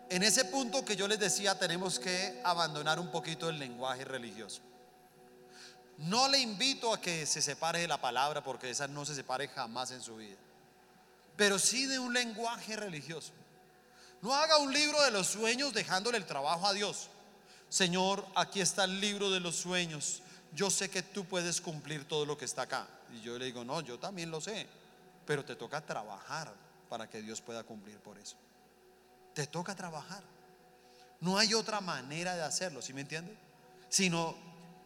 en ese punto que yo les decía, tenemos que abandonar un poquito el lenguaje religioso. No le invito a que se separe de la palabra porque esa no se separe jamás en su vida. Pero sí de un lenguaje religioso. No haga un libro de los sueños dejándole el trabajo a Dios. Señor, aquí está el libro de los sueños. Yo sé que tú puedes cumplir todo lo que está acá. Y yo le digo, no, yo también lo sé. Pero te toca trabajar para que Dios pueda cumplir por eso. Te toca trabajar. No hay otra manera de hacerlo, ¿sí me entiende? Sino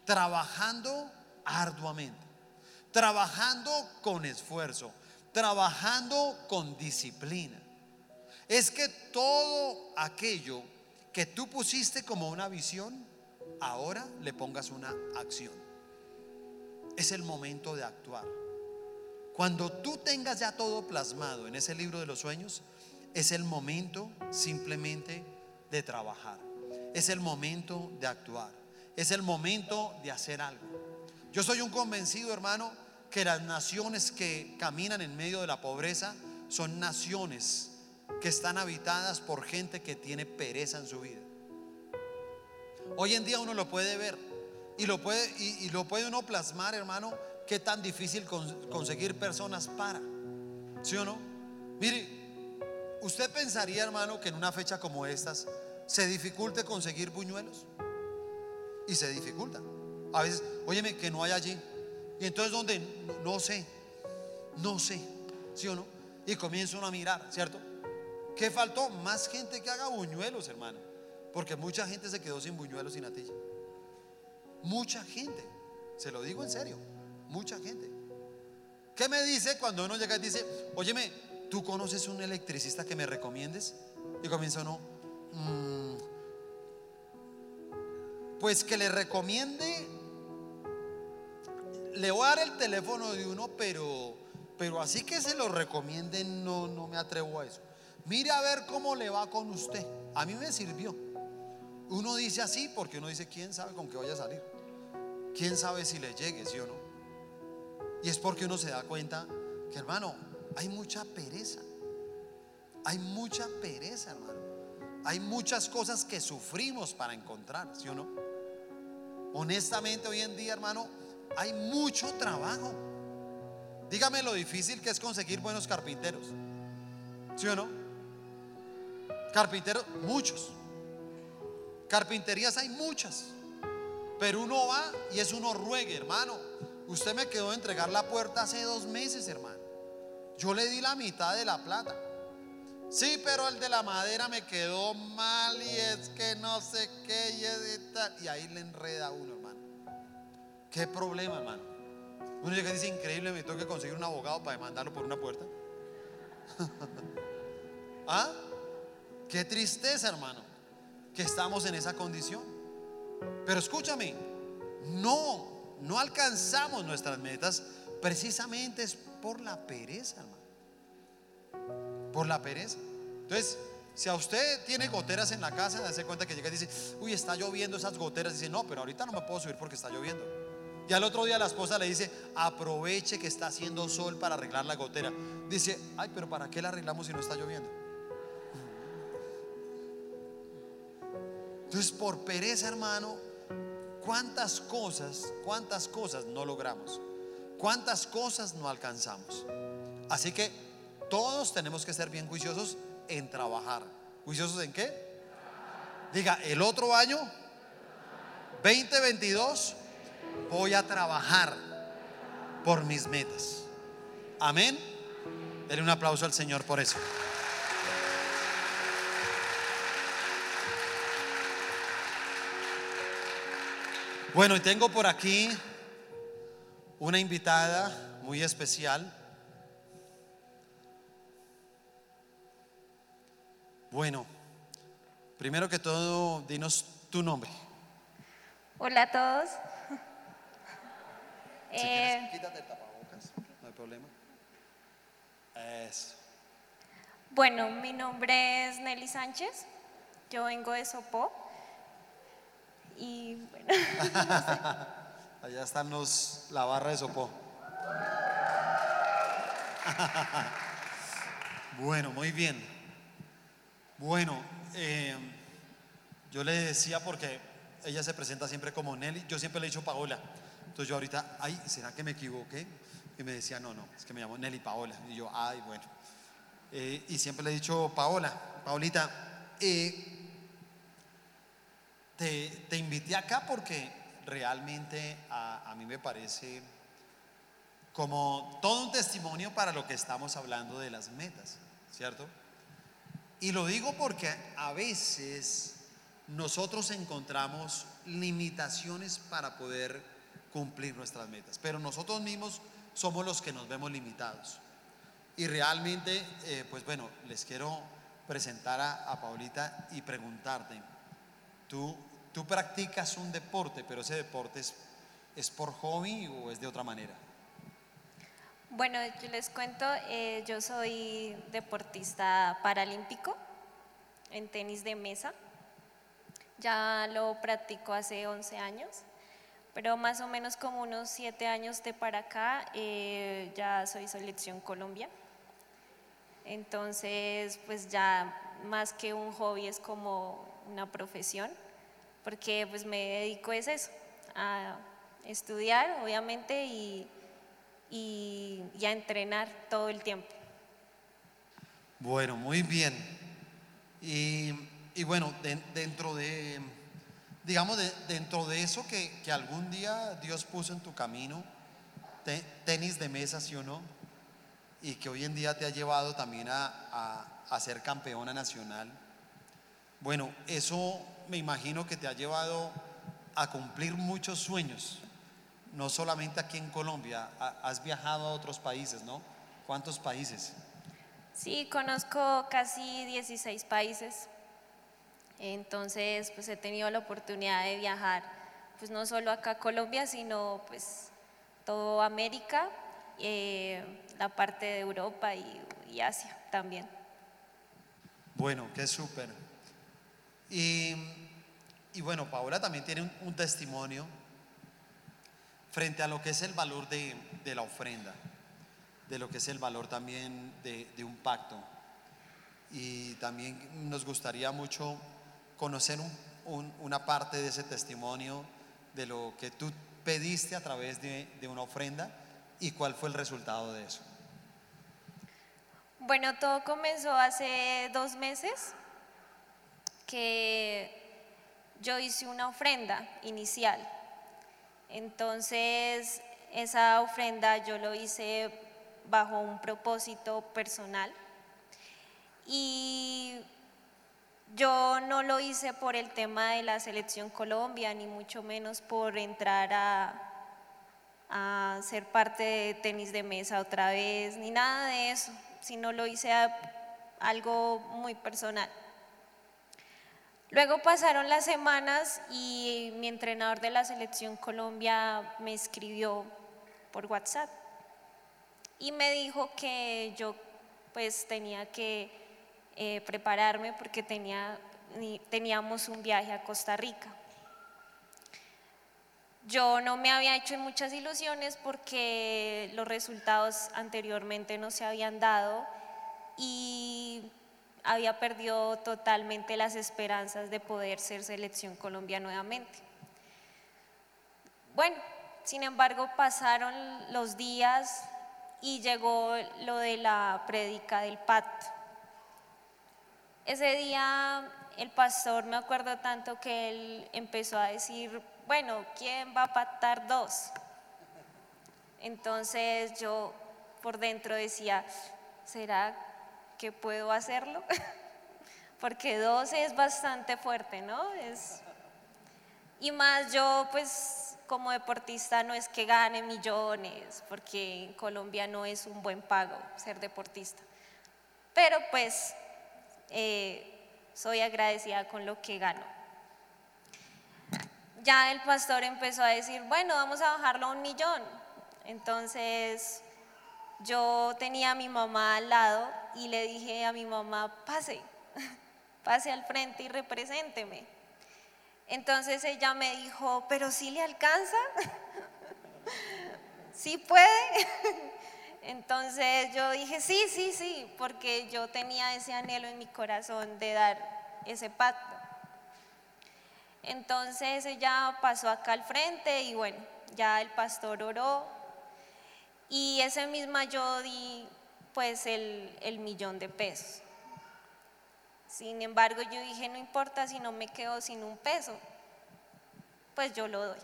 trabajando arduamente, trabajando con esfuerzo, trabajando con disciplina. Es que todo aquello que tú pusiste como una visión, ahora le pongas una acción. Es el momento de actuar. Cuando tú tengas ya todo plasmado en ese libro de los sueños, es el momento simplemente de trabajar. Es el momento de actuar es el momento de hacer algo. Yo soy un convencido, hermano, que las naciones que caminan en medio de la pobreza son naciones que están habitadas por gente que tiene pereza en su vida. Hoy en día uno lo puede ver y lo puede, y, lo puede uno plasmar, hermano, qué tan difícil conseguir personas para. ¿Sí o no? Mire, usted pensaría, hermano, que en una fecha como estas se dificulte conseguir buñuelos y se dificulta. A veces, óyeme, que no hay allí. Y entonces, ¿dónde? No, sé, no sé, ¿sí o no? Y comienza uno a mirar, ¿cierto? ¿Qué faltó? Más gente que haga buñuelos, hermano. Porque mucha gente se quedó sin buñuelos y natilla. Mucha gente, se lo digo en serio, mucha gente. ¿Qué me dice cuando uno llega y dice, óyeme, ¿tú conoces un electricista que me recomiendes? Y comienza uno, mmm, pues que le recomiende, le voy a dar el teléfono de uno, pero, pero así que se lo recomiende, no, no me atrevo a eso. mire a ver cómo le va con usted. A mí me sirvió. Uno dice así porque uno dice, ¿quién sabe con qué vaya a salir? ¿Quién sabe si le llegue, sí o no? Y es porque uno se da cuenta que, hermano, hay mucha pereza. Hay mucha pereza, hermano. Hay muchas cosas que sufrimos para encontrar, ¿sí o no? Honestamente, hoy en día, hermano, hay mucho trabajo. Dígame lo difícil que es conseguir buenos carpinteros. ¿Sí o no? Carpinteros, muchos. Carpinterías hay muchas. Pero uno va y es uno ruegue, hermano. Usted me quedó de entregar la puerta hace dos meses, hermano. Yo le di la mitad de la plata. Sí, pero el de la madera me quedó mal y es que no sé qué y, y ahí le enreda uno, hermano. ¿Qué problema, hermano? Uno llega y dice, increíble, me tengo que conseguir un abogado para demandarlo por una puerta. ¿Ah? Qué tristeza, hermano, que estamos en esa condición. Pero escúchame, no, no alcanzamos nuestras metas precisamente es por la pereza, hermano. Por la pereza. Entonces, si a usted tiene goteras en la casa, hace cuenta que llega y dice, uy, está lloviendo esas goteras. Dice, no, pero ahorita no me puedo subir porque está lloviendo. Y al otro día la esposa le dice, aproveche que está haciendo sol para arreglar la gotera. Dice, ay, pero ¿para qué la arreglamos si no está lloviendo? Entonces, por pereza, hermano, ¿cuántas cosas, cuántas cosas no logramos? ¿Cuántas cosas no alcanzamos? Así que todos tenemos que ser bien juiciosos en trabajar. ¿Juiciosos en qué? Diga, el otro año, 2022, voy a trabajar por mis metas. Amén. Denle un aplauso al Señor por eso. Bueno, y tengo por aquí una invitada muy especial. Bueno, primero que todo, dinos tu nombre. Hola a todos. Si quieres, quítate el tapabocas, no hay problema. Eso. Bueno, mi nombre es Nelly Sánchez. Yo vengo de Sopó. Y bueno, Allá están los, la barra de sopó. bueno, muy bien. Bueno, eh, yo le decía porque ella se presenta siempre como Nelly, yo siempre le he dicho Paola. Entonces yo ahorita, ay, ¿será que me equivoqué? Y me decía, no, no, es que me llamo Nelly Paola. Y yo, ay, bueno. Eh, y siempre le he dicho Paola, Paolita, eh, te, invité acá porque realmente a, a, mí me parece como todo un testimonio para lo que estamos hablando de las metas, ¿cierto? Y lo digo porque a veces nosotros encontramos limitaciones para poder cumplir nuestras metas, pero nosotros mismos somos los que nos vemos limitados. Y realmente, eh, pues bueno, les quiero presentar a, a Paulita y preguntarte, ¿tú, tú practicas un deporte, pero ese deporte es, es por hobby o es de otra manera? Bueno, yo les cuento, eh, yo soy deportista paralímpico en tenis de mesa. Ya lo practico hace 11 años, pero más o menos como unos 7 años de para acá eh, ya soy selección Colombia. Entonces, pues ya más que un hobby es como una profesión, porque pues me dedico es eso, a estudiar obviamente y y, a entrenar todo el tiempo. Bueno, muy bien. Y, y bueno, de, dentro de, digamos, de, dentro de eso que, que, algún día Dios puso en tu camino, te, tenis de mesa, sí o no, y que hoy en día te ha llevado también a, a, a ser campeona nacional. Bueno, eso me imagino que te ha llevado a cumplir muchos sueños no solamente aquí en Colombia, has viajado a otros países, ¿no? ¿Cuántos países? Sí, conozco casi 16 países. Entonces, pues he tenido la oportunidad de viajar, pues no solo acá a Colombia, sino pues todo América, eh, la parte de Europa y, y Asia también. Bueno, qué súper. Y, y, bueno, Paola también tiene un, testimonio frente a lo que es el valor de, de, la ofrenda, de lo que es el valor también de, de un pacto. Y también nos gustaría mucho conocer un, una parte de ese testimonio, de lo que tú pediste a través de, de una ofrenda y cuál fue el resultado de eso. Bueno, todo comenzó hace dos meses que yo hice una ofrenda inicial. Entonces, esa ofrenda yo lo hice bajo un propósito personal y yo no lo hice por el tema de la selección Colombia, ni mucho menos por entrar a, a ser parte de tenis de mesa otra vez, ni nada de eso sino lo hice algo muy personal. Luego pasaron las semanas y mi entrenador de la selección Colombia me escribió por WhatsApp y me dijo que yo pues tenía que eh, prepararme porque tenía, teníamos un viaje a Costa Rica. Yo no me había hecho muchas ilusiones porque los resultados anteriormente no se habían dado y había perdido totalmente las esperanzas de poder ser selección Colombia nuevamente. Bueno, sin embargo pasaron los días y llegó lo de la prédica del pacto. Ese día el pastor me acuerdo tanto que él empezó a decir bueno, ¿quién va a pactar dos? Entonces yo por dentro decía, ¿será que puedo hacerlo? Porque dos es bastante fuerte, ¿no? Es... Y más yo, pues como deportista no es que gane millones, porque en Colombia no es un buen pago ser deportista. Pero pues eh, soy agradecida con lo que gano ya el pastor empezó a decir, bueno, vamos a bajarlo a un millón. Entonces yo tenía a mi mamá al lado y le dije a mi mamá, pase, pase al frente y represénteme. Entonces ella me dijo, pero si le alcanza, sí puede. Entonces yo dije, sí, sí, sí, porque yo tenía ese anhelo en mi corazón de dar ese pacto. Entonces ella pasó acá al frente y bueno, ya el pastor oró y ese misma yo di pues el, el millón de pesos. Sin embargo, yo dije, no importa si no me quedo sin un peso, pues yo lo doy.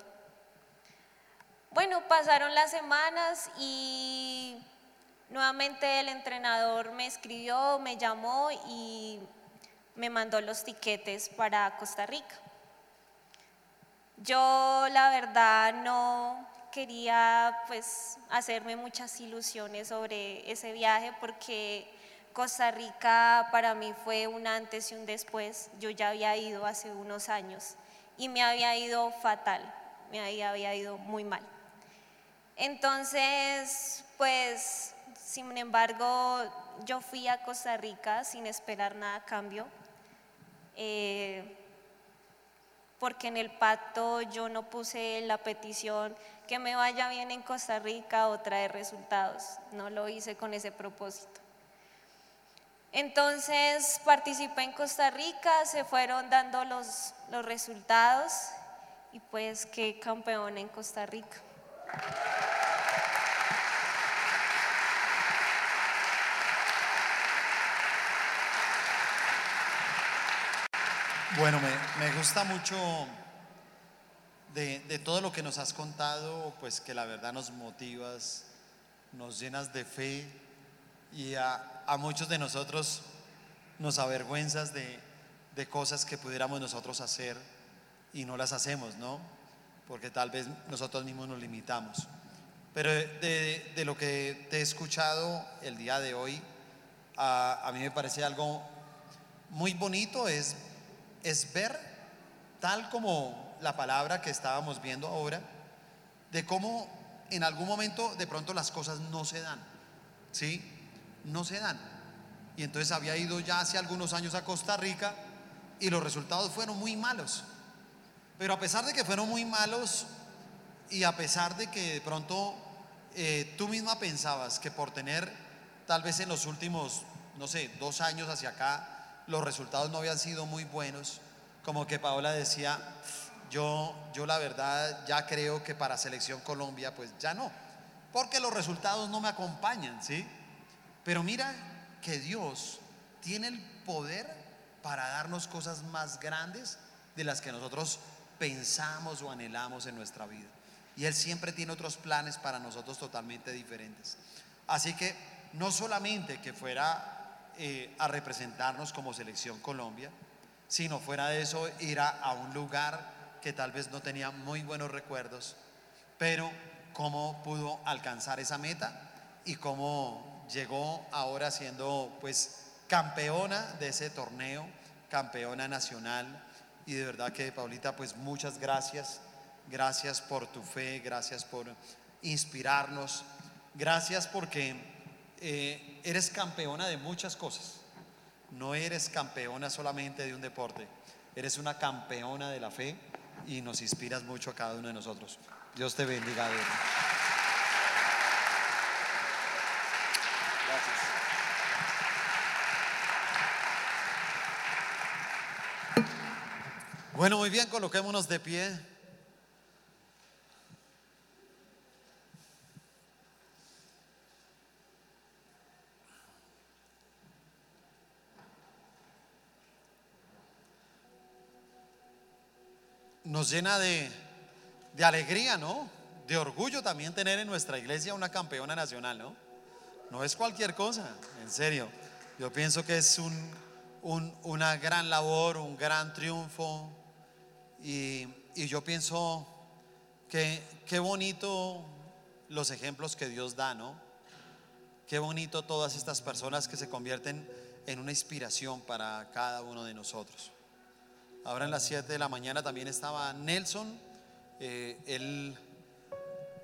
Bueno, pasaron las semanas y nuevamente el entrenador me escribió, me llamó y me mandó los tiquetes para Costa Rica. Yo la verdad no quería pues hacerme muchas ilusiones sobre ese viaje porque Costa Rica para mí fue un antes y un después. Yo ya había ido hace unos años y me había ido fatal, me había ido muy mal. Entonces, pues, sin embargo, yo fui a Costa Rica sin esperar nada a cambio. Eh, porque en el pacto yo no puse la petición que me vaya bien en Costa Rica o traer resultados, no lo hice con ese propósito. Entonces participé en Costa Rica, se fueron dando los, los resultados y pues qué campeón en Costa Rica. Bueno, me, gusta mucho de, todo lo que nos has contado, pues que la verdad nos motivas, nos llenas de fe y a, muchos de nosotros nos avergüenzas de, cosas que pudiéramos nosotros hacer y no las hacemos, ¿no? Porque tal vez nosotros mismos nos limitamos. Pero de, lo que te he escuchado el día de hoy, a, a mí me parece algo muy bonito, es es ver, tal como la palabra que estábamos viendo ahora, de cómo en algún momento de pronto las cosas no se dan, ¿sí? No se dan. y entonces había ido ya hace algunos años a Costa Rica y los resultados fueron muy malos. Pero a pesar de que fueron muy malos y a pesar de que de pronto eh, tú misma pensabas que por tener tal vez en los últimos, no sé, dos años hacia acá, los resultados no habían sido muy buenos, como que Paola decía, yo, yo la verdad ya creo que para Selección Colombia pues ya no, porque los resultados no me acompañan, ¿sí? Pero mira que Dios tiene el poder para darnos cosas más grandes de las que nosotros pensamos o anhelamos en nuestra vida. Y Él siempre tiene otros planes para nosotros totalmente diferentes. Así que no solamente que fuera eh, a representarnos como selección Colombia, sino fuera de eso ir a, a un lugar que tal vez no tenía muy buenos recuerdos, pero cómo pudo alcanzar esa meta y cómo llegó ahora siendo pues campeona de ese torneo, campeona nacional. Y de verdad que, Paulita, pues muchas gracias. Gracias por tu fe, gracias por inspirarnos. Gracias porque eh, eres campeona de muchas cosas. No eres campeona solamente de un deporte, eres una campeona de la fe y nos inspiras mucho a cada uno de nosotros. Dios te bendiga. Bueno, muy bien, coloquémonos de pie. Nos llena de, alegría, ¿no? De orgullo también tener en nuestra iglesia una campeona nacional, ¿no? No es cualquier cosa, en serio. Yo pienso que es un, un, una gran labor, un gran triunfo, y, yo pienso que qué bonito los ejemplos que Dios da, ¿no? Qué bonito todas estas personas que se convierten en una inspiración para cada uno de nosotros. Ahora en las 7 de la mañana también estaba Nelson. Eh, él,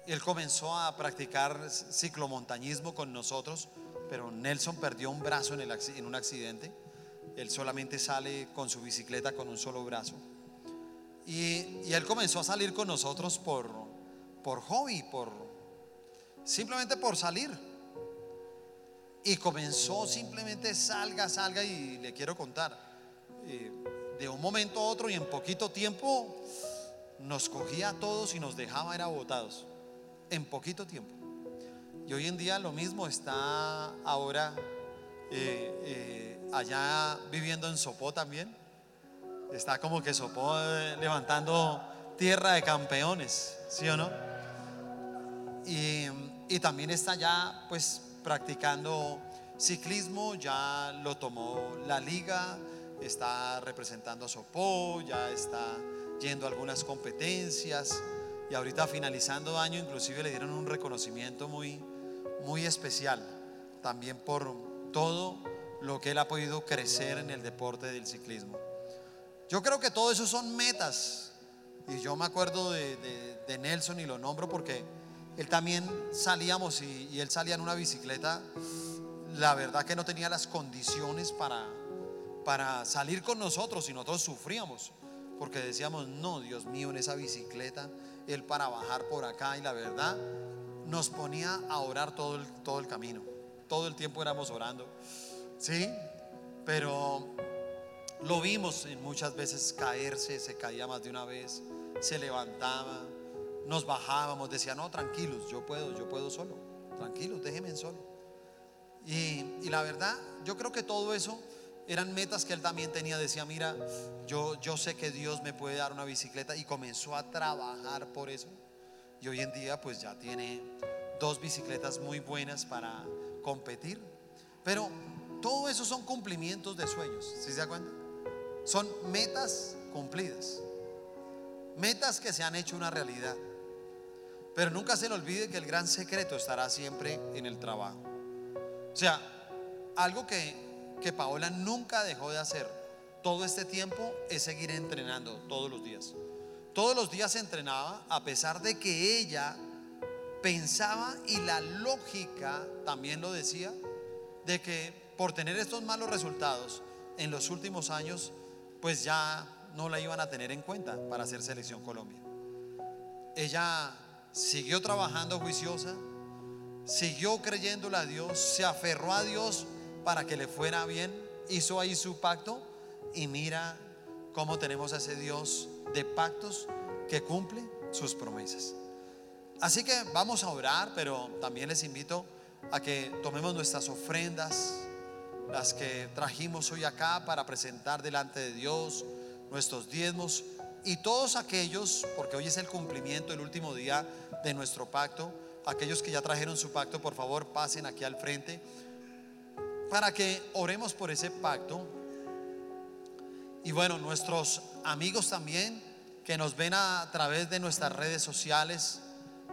él comenzó a practicar ciclomontañismo con nosotros, pero Nelson perdió un brazo en, el, en un accidente. Él solamente sale con su bicicleta con un solo brazo. Y, él comenzó a salir con nosotros por, por hobby, por simplemente por salir. Y comenzó simplemente salga, salga y le quiero contar. Eh, de un momento a otro y en poquito tiempo nos cogía a todos y nos dejaba era botados. En poquito tiempo. Y hoy en día lo mismo está ahora eh, eh, allá viviendo en Sopó también Está como que Sopó eh, levantando tierra de campeones, ¿sí o no? Y, y también está ya pues practicando ciclismo, ya lo tomó la liga, está representando a Sopó, ya está yendo a algunas competencias y ahorita finalizando año inclusive le dieron un reconocimiento muy, muy especial también por todo lo que él ha podido crecer en el deporte del ciclismo. Yo creo que todo eso son metas. Y yo me acuerdo de, Nelson y lo nombro porque él también salíamos y, él salía en una bicicleta. La verdad que no tenía las condiciones para, para salir con nosotros y nosotros sufríamos. Porque decíamos, no, Dios mío, en esa bicicleta, él para bajar por acá. Y la verdad nos ponía a orar todo el, todo el camino. Todo el tiempo éramos orando. Sí, pero lo vimos muchas veces caerse, se caía más de una vez, se levantaba, nos bajábamos, decía, no, tranquilos, yo puedo, yo puedo solo, tranquilos, déjenme solo. Y, y, la verdad, yo creo que todo eso eran metas que él también tenía. Decía, mira, yo, yo sé que Dios me puede dar una bicicleta y comenzó a trabajar por eso. Y hoy en día pues ya tiene dos bicicletas muy buenas para competir. Pero todo eso son cumplimientos de sueños, ¿sí se da cuenta? Son metas cumplidas. Metas que se han hecho una realidad. Pero nunca se le olvide que el gran secreto estará siempre en el trabajo. O sea, algo que, que Paola nunca dejó de hacer todo este tiempo es seguir entrenando todos los días. Todos los días entrenaba a pesar de que ella pensaba y la lógica también lo decía, de que por tener estos malos resultados en los últimos años, pues ya no la iban a tener en cuenta para hacer selección Colombia. Ella siguió trabajando juiciosa, siguió creyéndole a Dios, se aferró a Dios para que le fuera bien, hizo ahí su pacto y mira cómo tenemos a ese Dios de pactos que cumple sus promesas. Así que vamos a orar, pero también les invito a que tomemos nuestras ofrendas, las que trajimos hoy acá para presentar delante de Dios, nuestros diezmos y todos aquellos, porque hoy es el cumplimiento, el último día de nuestro pacto, aquellos que ya trajeron su pacto, por favor pasen aquí al frente para que oremos por ese pacto. Y bueno, nuestros amigos también que nos ven a través de nuestras redes sociales,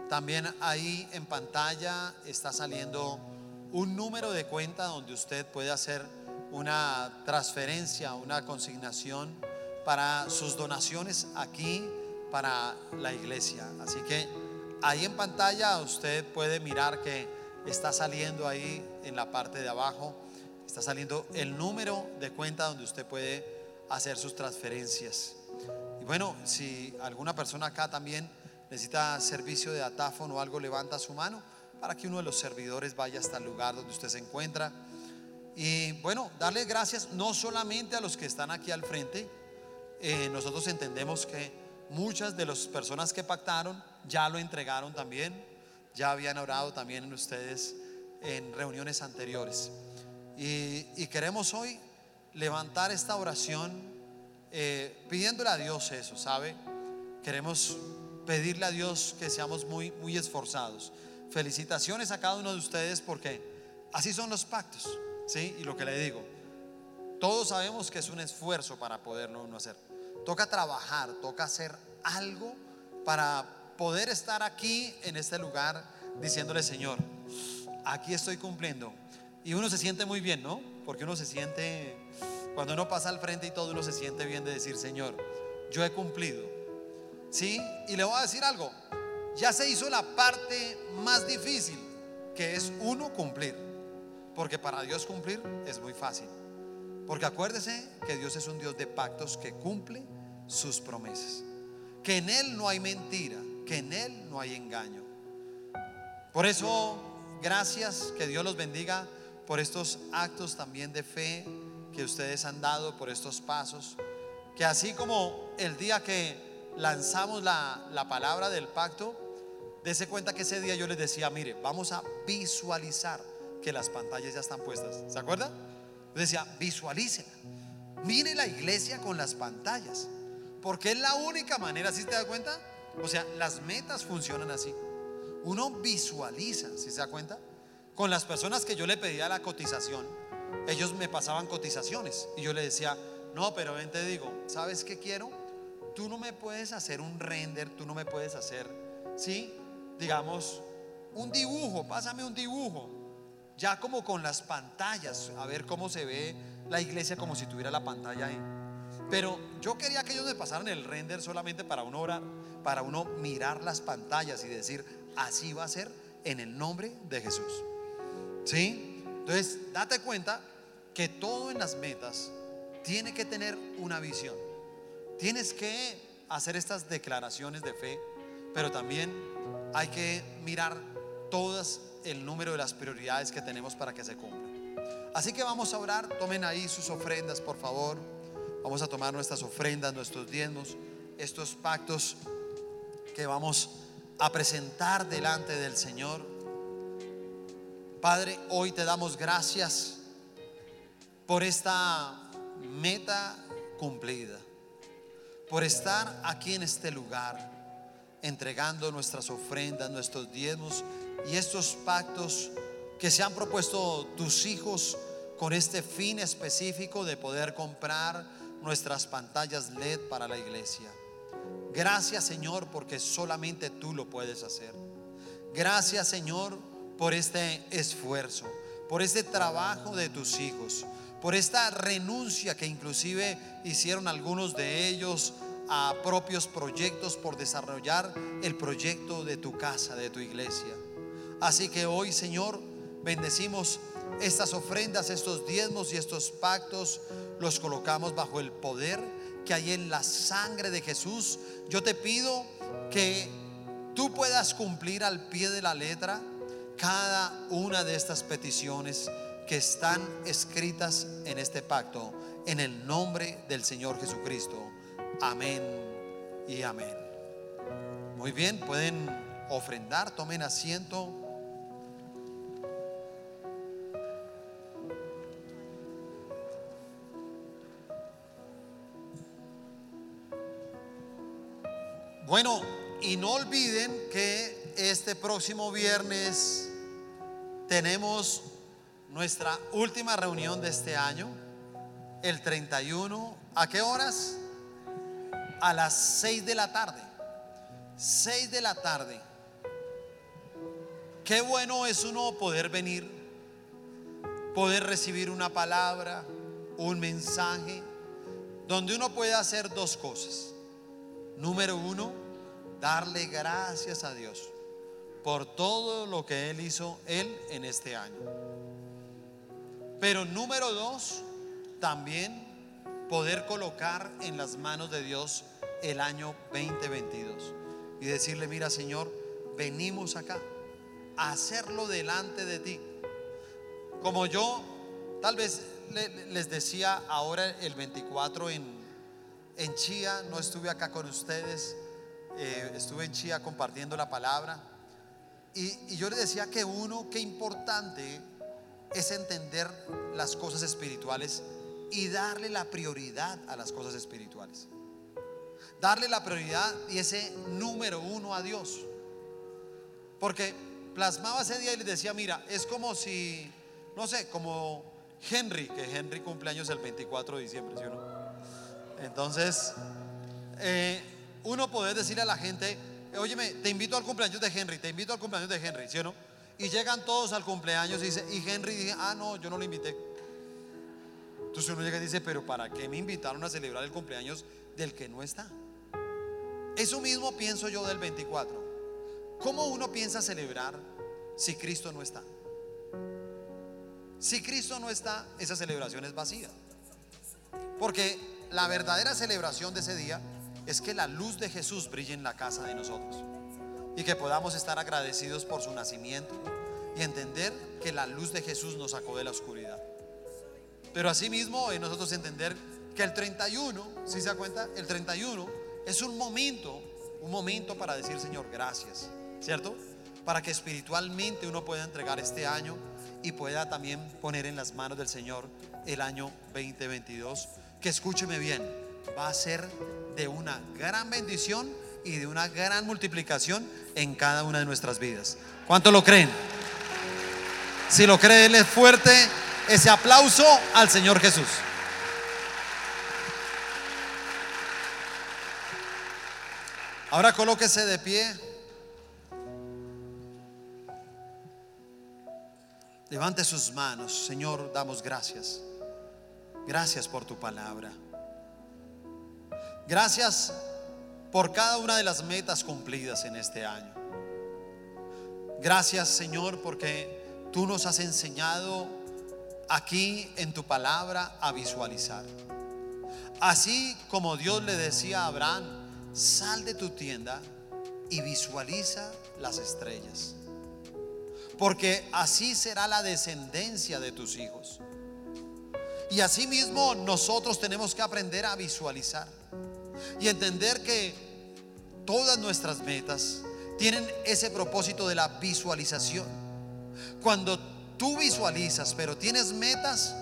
también ahí en pantalla está saliendo un número de cuenta donde usted puede hacer una transferencia, una consignación para sus donaciones aquí para la iglesia. Así que ahí en pantalla usted puede mirar que está saliendo ahí en la parte de abajo, está saliendo el número de cuenta donde usted puede hacer sus transferencias. Y bueno, si alguna persona acá también necesita servicio de atáfono o algo, levanta su mano para que uno de los servidores vaya hasta el lugar donde usted se encuentra. Y bueno, darle gracias no solamente a los que están aquí al frente, eh, nosotros entendemos que muchas de las personas que pactaron ya lo entregaron también, ya habían orado también en ustedes en reuniones anteriores. Y, queremos hoy levantar esta oración eh, pidiéndole a Dios eso, ¿sabe? Queremos pedirle a Dios que seamos muy, muy esforzados. Felicitaciones a cada uno de ustedes porque así son los pactos, ¿sí? Y lo que le digo, todos sabemos que es un esfuerzo para poderlo uno hacer. Toca trabajar, toca hacer algo para poder estar aquí en este lugar diciéndole, Señor, aquí estoy cumpliendo. Y uno se siente muy bien, ¿no? Porque uno se siente, cuando uno pasa al frente y todo, uno se siente bien de decir, Señor, yo he cumplido ¿Sí? Y le voy a decir algo, ya se hizo la parte más difícil, que es uno cumplir. Porque para Dios cumplir es muy fácil. Porque acuérdese que Dios es un Dios de pactos que cumple sus promesas. Que en Él no hay mentira, que en Él no hay engaño. Por eso, gracias, que Dios los bendiga por estos actos también de fe que ustedes han dado, por estos pasos. Que así como el día que lanzamos la, palabra del pacto, Dese cuenta que ese día yo les decía, mire, vamos a visualizar que las pantallas ya están puestas. ¿Se acuerda? Yo decía, visualicen. Mire la iglesia con las pantallas. Porque es la única manera, ¿sí te das cuenta? O sea, las metas funcionan así. Uno visualiza, ¿sí se da cuenta? Con las personas que yo le pedía la cotización, ellos me pasaban cotizaciones. Y yo le decía, no, pero ven, te digo, ¿sabes qué quiero? tú no me puedes hacer un render, tú no me puedes hacer, ¿sí? Digamos, un dibujo, pásame un dibujo. Ya como con las pantallas, a ver cómo se ve la iglesia como si tuviera la pantalla ahí. Pero yo quería que ellos me pasaran el render solamente para uno orar, para uno mirar las pantallas y decir, así va a ser en el nombre de Jesús. ¿Sí? Entonces, date cuenta que todo en las metas tiene que tener una visión. Tienes que hacer estas declaraciones de fe, pero también hay que mirar todas el número de las prioridades que tenemos para que se cumplan. Así que vamos a orar, tomen ahí sus ofrendas, por favor. Vamos a tomar nuestras ofrendas, nuestros diezmos, estos pactos que vamos a presentar delante del Señor. Padre, hoy te damos gracias por esta meta cumplida por estar aquí en este lugar, entregando nuestras ofrendas, nuestros diezmos y estos pactos que se han propuesto tus hijos con este fin específico de poder comprar nuestras pantallas LED para la iglesia. Gracias Señor porque solamente tú lo puedes hacer. Gracias Señor por este esfuerzo, por este trabajo de tus hijos, por esta renuncia que inclusive hicieron algunos de ellos a propios proyectos por desarrollar el proyecto de tu casa, de tu iglesia. Así que hoy, Señor, bendecimos estas ofrendas, estos diezmos y estos pactos los colocamos bajo el poder que hay en la sangre de Jesús. Yo te pido que tú puedas cumplir al pie de la letra cada una de estas peticiones que están escritas en este pacto, en el nombre del Señor Jesucristo. Amén y amén. Muy bien, pueden ofrendar, tomen asiento. Bueno, y no olviden que este próximo viernes tenemos nuestra última reunión de este año, el 31. ¿A qué horas? A las 6 de la tarde. 6 de la tarde. Qué bueno es uno poder venir, poder recibir una palabra, un mensaje, donde uno puede hacer dos cosas. Número uno, darle gracias a Dios por todo lo que Él hizo Él en este año. Pero número dos, también poder colocar en las manos de Dios el año 2022 y decirle, mira Señor, venimos acá a hacerlo delante de ti. Como yo tal vez les decía ahora el 24 en, en Chía, no estuve acá con ustedes, eh, estuve en Chía compartiendo la palabra. Y, yo les decía que uno, qué importante es entender las cosas espirituales y darle la prioridad a las cosas espirituales. Darle la prioridad y ese número uno a Dios. Porque plasmaba ese día y les decía, mira, es como si, no sé, como Henry, que Henry cumpleaños el 24 de diciembre, ¿sí o no? Entonces, eh, uno puede decirle a la gente, óyeme, te invito al cumpleaños de Henry, te invito al cumpleaños de Henry, ¿sí o no? Y llegan todos al cumpleaños y dice, y Henry dice, ah, no, yo no lo invité. Entonces uno llega y dice, pero ¿para qué me invitaron a celebrar el cumpleaños del que no está? Eso mismo pienso yo del 24. ¿Cómo uno piensa celebrar si Cristo no está? Si Cristo no está, esa celebración es vacía. Porque la verdadera celebración de ese día es que la luz de Jesús brille en la casa de nosotros y que podamos estar agradecidos por su nacimiento y entender que la luz de Jesús nos sacó de la oscuridad. Pero asimismo, nosotros entender que el 31, si se da cuenta, el 31 es un momento, un momento para decir, Señor, gracias, ¿cierto? Para que espiritualmente uno pueda entregar este año y pueda también poner en las manos del Señor el año 2022, que escúcheme bien, va a ser de una gran bendición y de una gran multiplicación en cada una de nuestras vidas. ¿Cuánto lo creen? Si lo creen, es fuerte ese aplauso al Señor Jesús. Ahora colóquese de pie. Levante sus manos. Señor, damos gracias. Gracias por tu palabra. Gracias por cada una de las metas cumplidas en este año. Gracias Señor porque tú nos has enseñado aquí en tu palabra a visualizar. Así como Dios le decía a Abraham, sal de tu tienda y visualiza las estrellas. Porque así será la descendencia de tus hijos. Y asimismo nosotros tenemos que aprender a visualizar y entender que todas nuestras metas tienen ese propósito de la visualización. Cuando tú visualizas, pero tienes metas,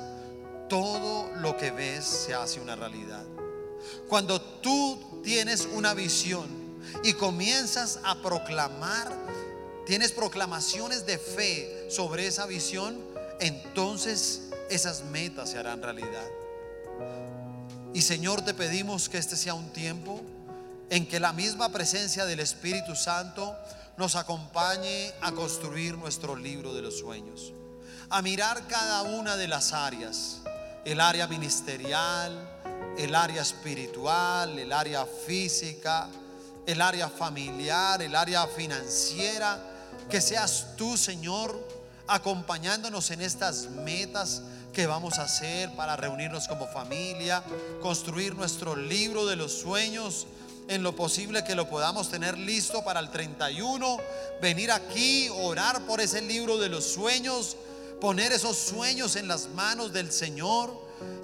todo lo que ves se hace una realidad. Cuando tú tienes una visión y comienzas a proclamar, tienes proclamaciones de fe sobre esa visión, entonces esas metas se harán realidad. Y Señor, te pedimos que este sea un tiempo en que la misma presencia del Espíritu Santo nos acompañe a construir nuestro libro de los sueños, a mirar cada una de las áreas, el área ministerial, el área espiritual, el área física, el área familiar, el área financiera, que seas tú, Señor, acompañándonos en estas metas que vamos a hacer para reunirnos como familia, construir nuestro libro de los sueños, en lo posible que lo podamos tener listo para el 31, venir aquí, orar por ese libro de los sueños, poner esos sueños en las manos del Señor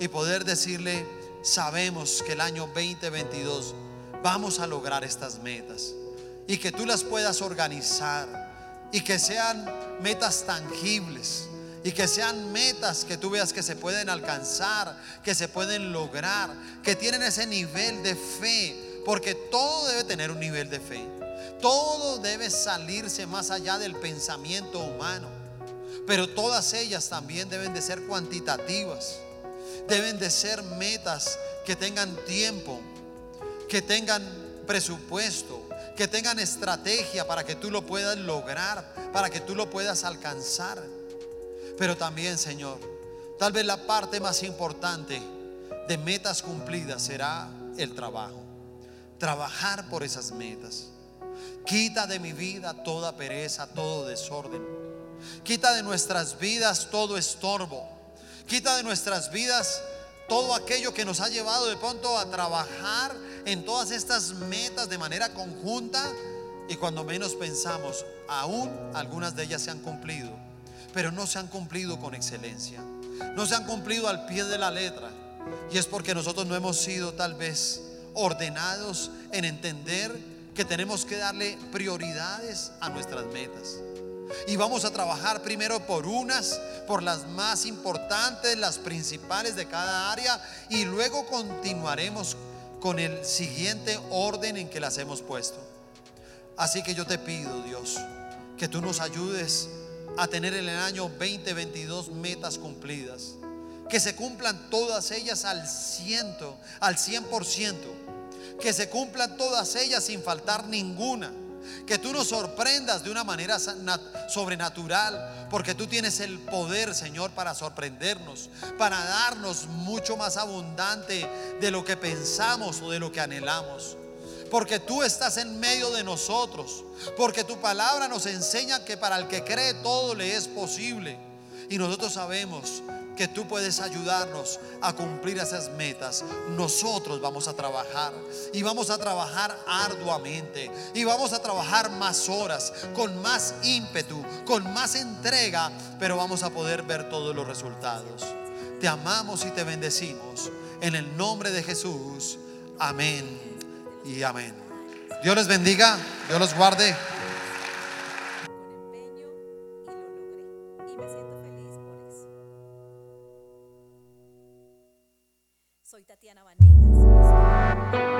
y poder decirle, sabemos que el año 2022 vamos a lograr estas metas y que tú las puedas organizar y que sean metas tangibles y que sean metas que tú veas que se pueden alcanzar, que se pueden lograr, que tienen ese nivel de fe, porque todo debe tener un nivel de fe. Todo debe salirse más allá del pensamiento humano, pero todas ellas también deben de ser cuantitativas. Deben de ser metas que tengan tiempo, que tengan presupuesto, que tengan estrategia para que tú lo puedas lograr, para que tú lo puedas alcanzar. Pero también, Señor, tal vez la parte más importante de metas cumplidas será el trabajo. Trabajar por esas metas. Quita de mi vida toda pereza, todo desorden. Quita de nuestras vidas todo estorbo. Quita de nuestras vidas todo aquello que nos ha llevado de pronto a trabajar en todas estas metas de manera conjunta y cuando menos pensamos, aún algunas de ellas se han cumplido pero no se han cumplido con excelencia. No se han cumplido al pie de la letra. Y es porque nosotros no hemos sido tal vez ordenados en entender que tenemos que darle prioridades a nuestras metas. Y vamos a trabajar primero por unas, por las más importantes, las principales de cada área, y luego continuaremos con el siguiente orden en que las hemos puesto. Así que yo te pido, Dios, que tú nos ayudes a tener en el año 2022 metas cumplidas. Que se cumplan todas ellas al ciento, al 100%. Que se cumplan todas ellas sin faltar ninguna. Que tú nos sorprendas de una manera sobrenatural, porque tú tienes el poder, Señor, para sorprendernos, para darnos mucho más abundante de lo que pensamos o de lo que anhelamos porque tú estás en medio de nosotros, porque tu palabra nos enseña que para el que cree todo le es posible. Y nosotros sabemos que tú puedes ayudarnos a cumplir esas metas. Nosotros vamos a trabajar y vamos a trabajar arduamente y vamos a trabajar más horas, con más ímpetu, con más entrega, pero vamos a poder ver todos los resultados. Te amamos y te bendecimos. En el nombre de Jesús. Amén y amén. Dios les bendiga, Dios los guarde. Con empeño y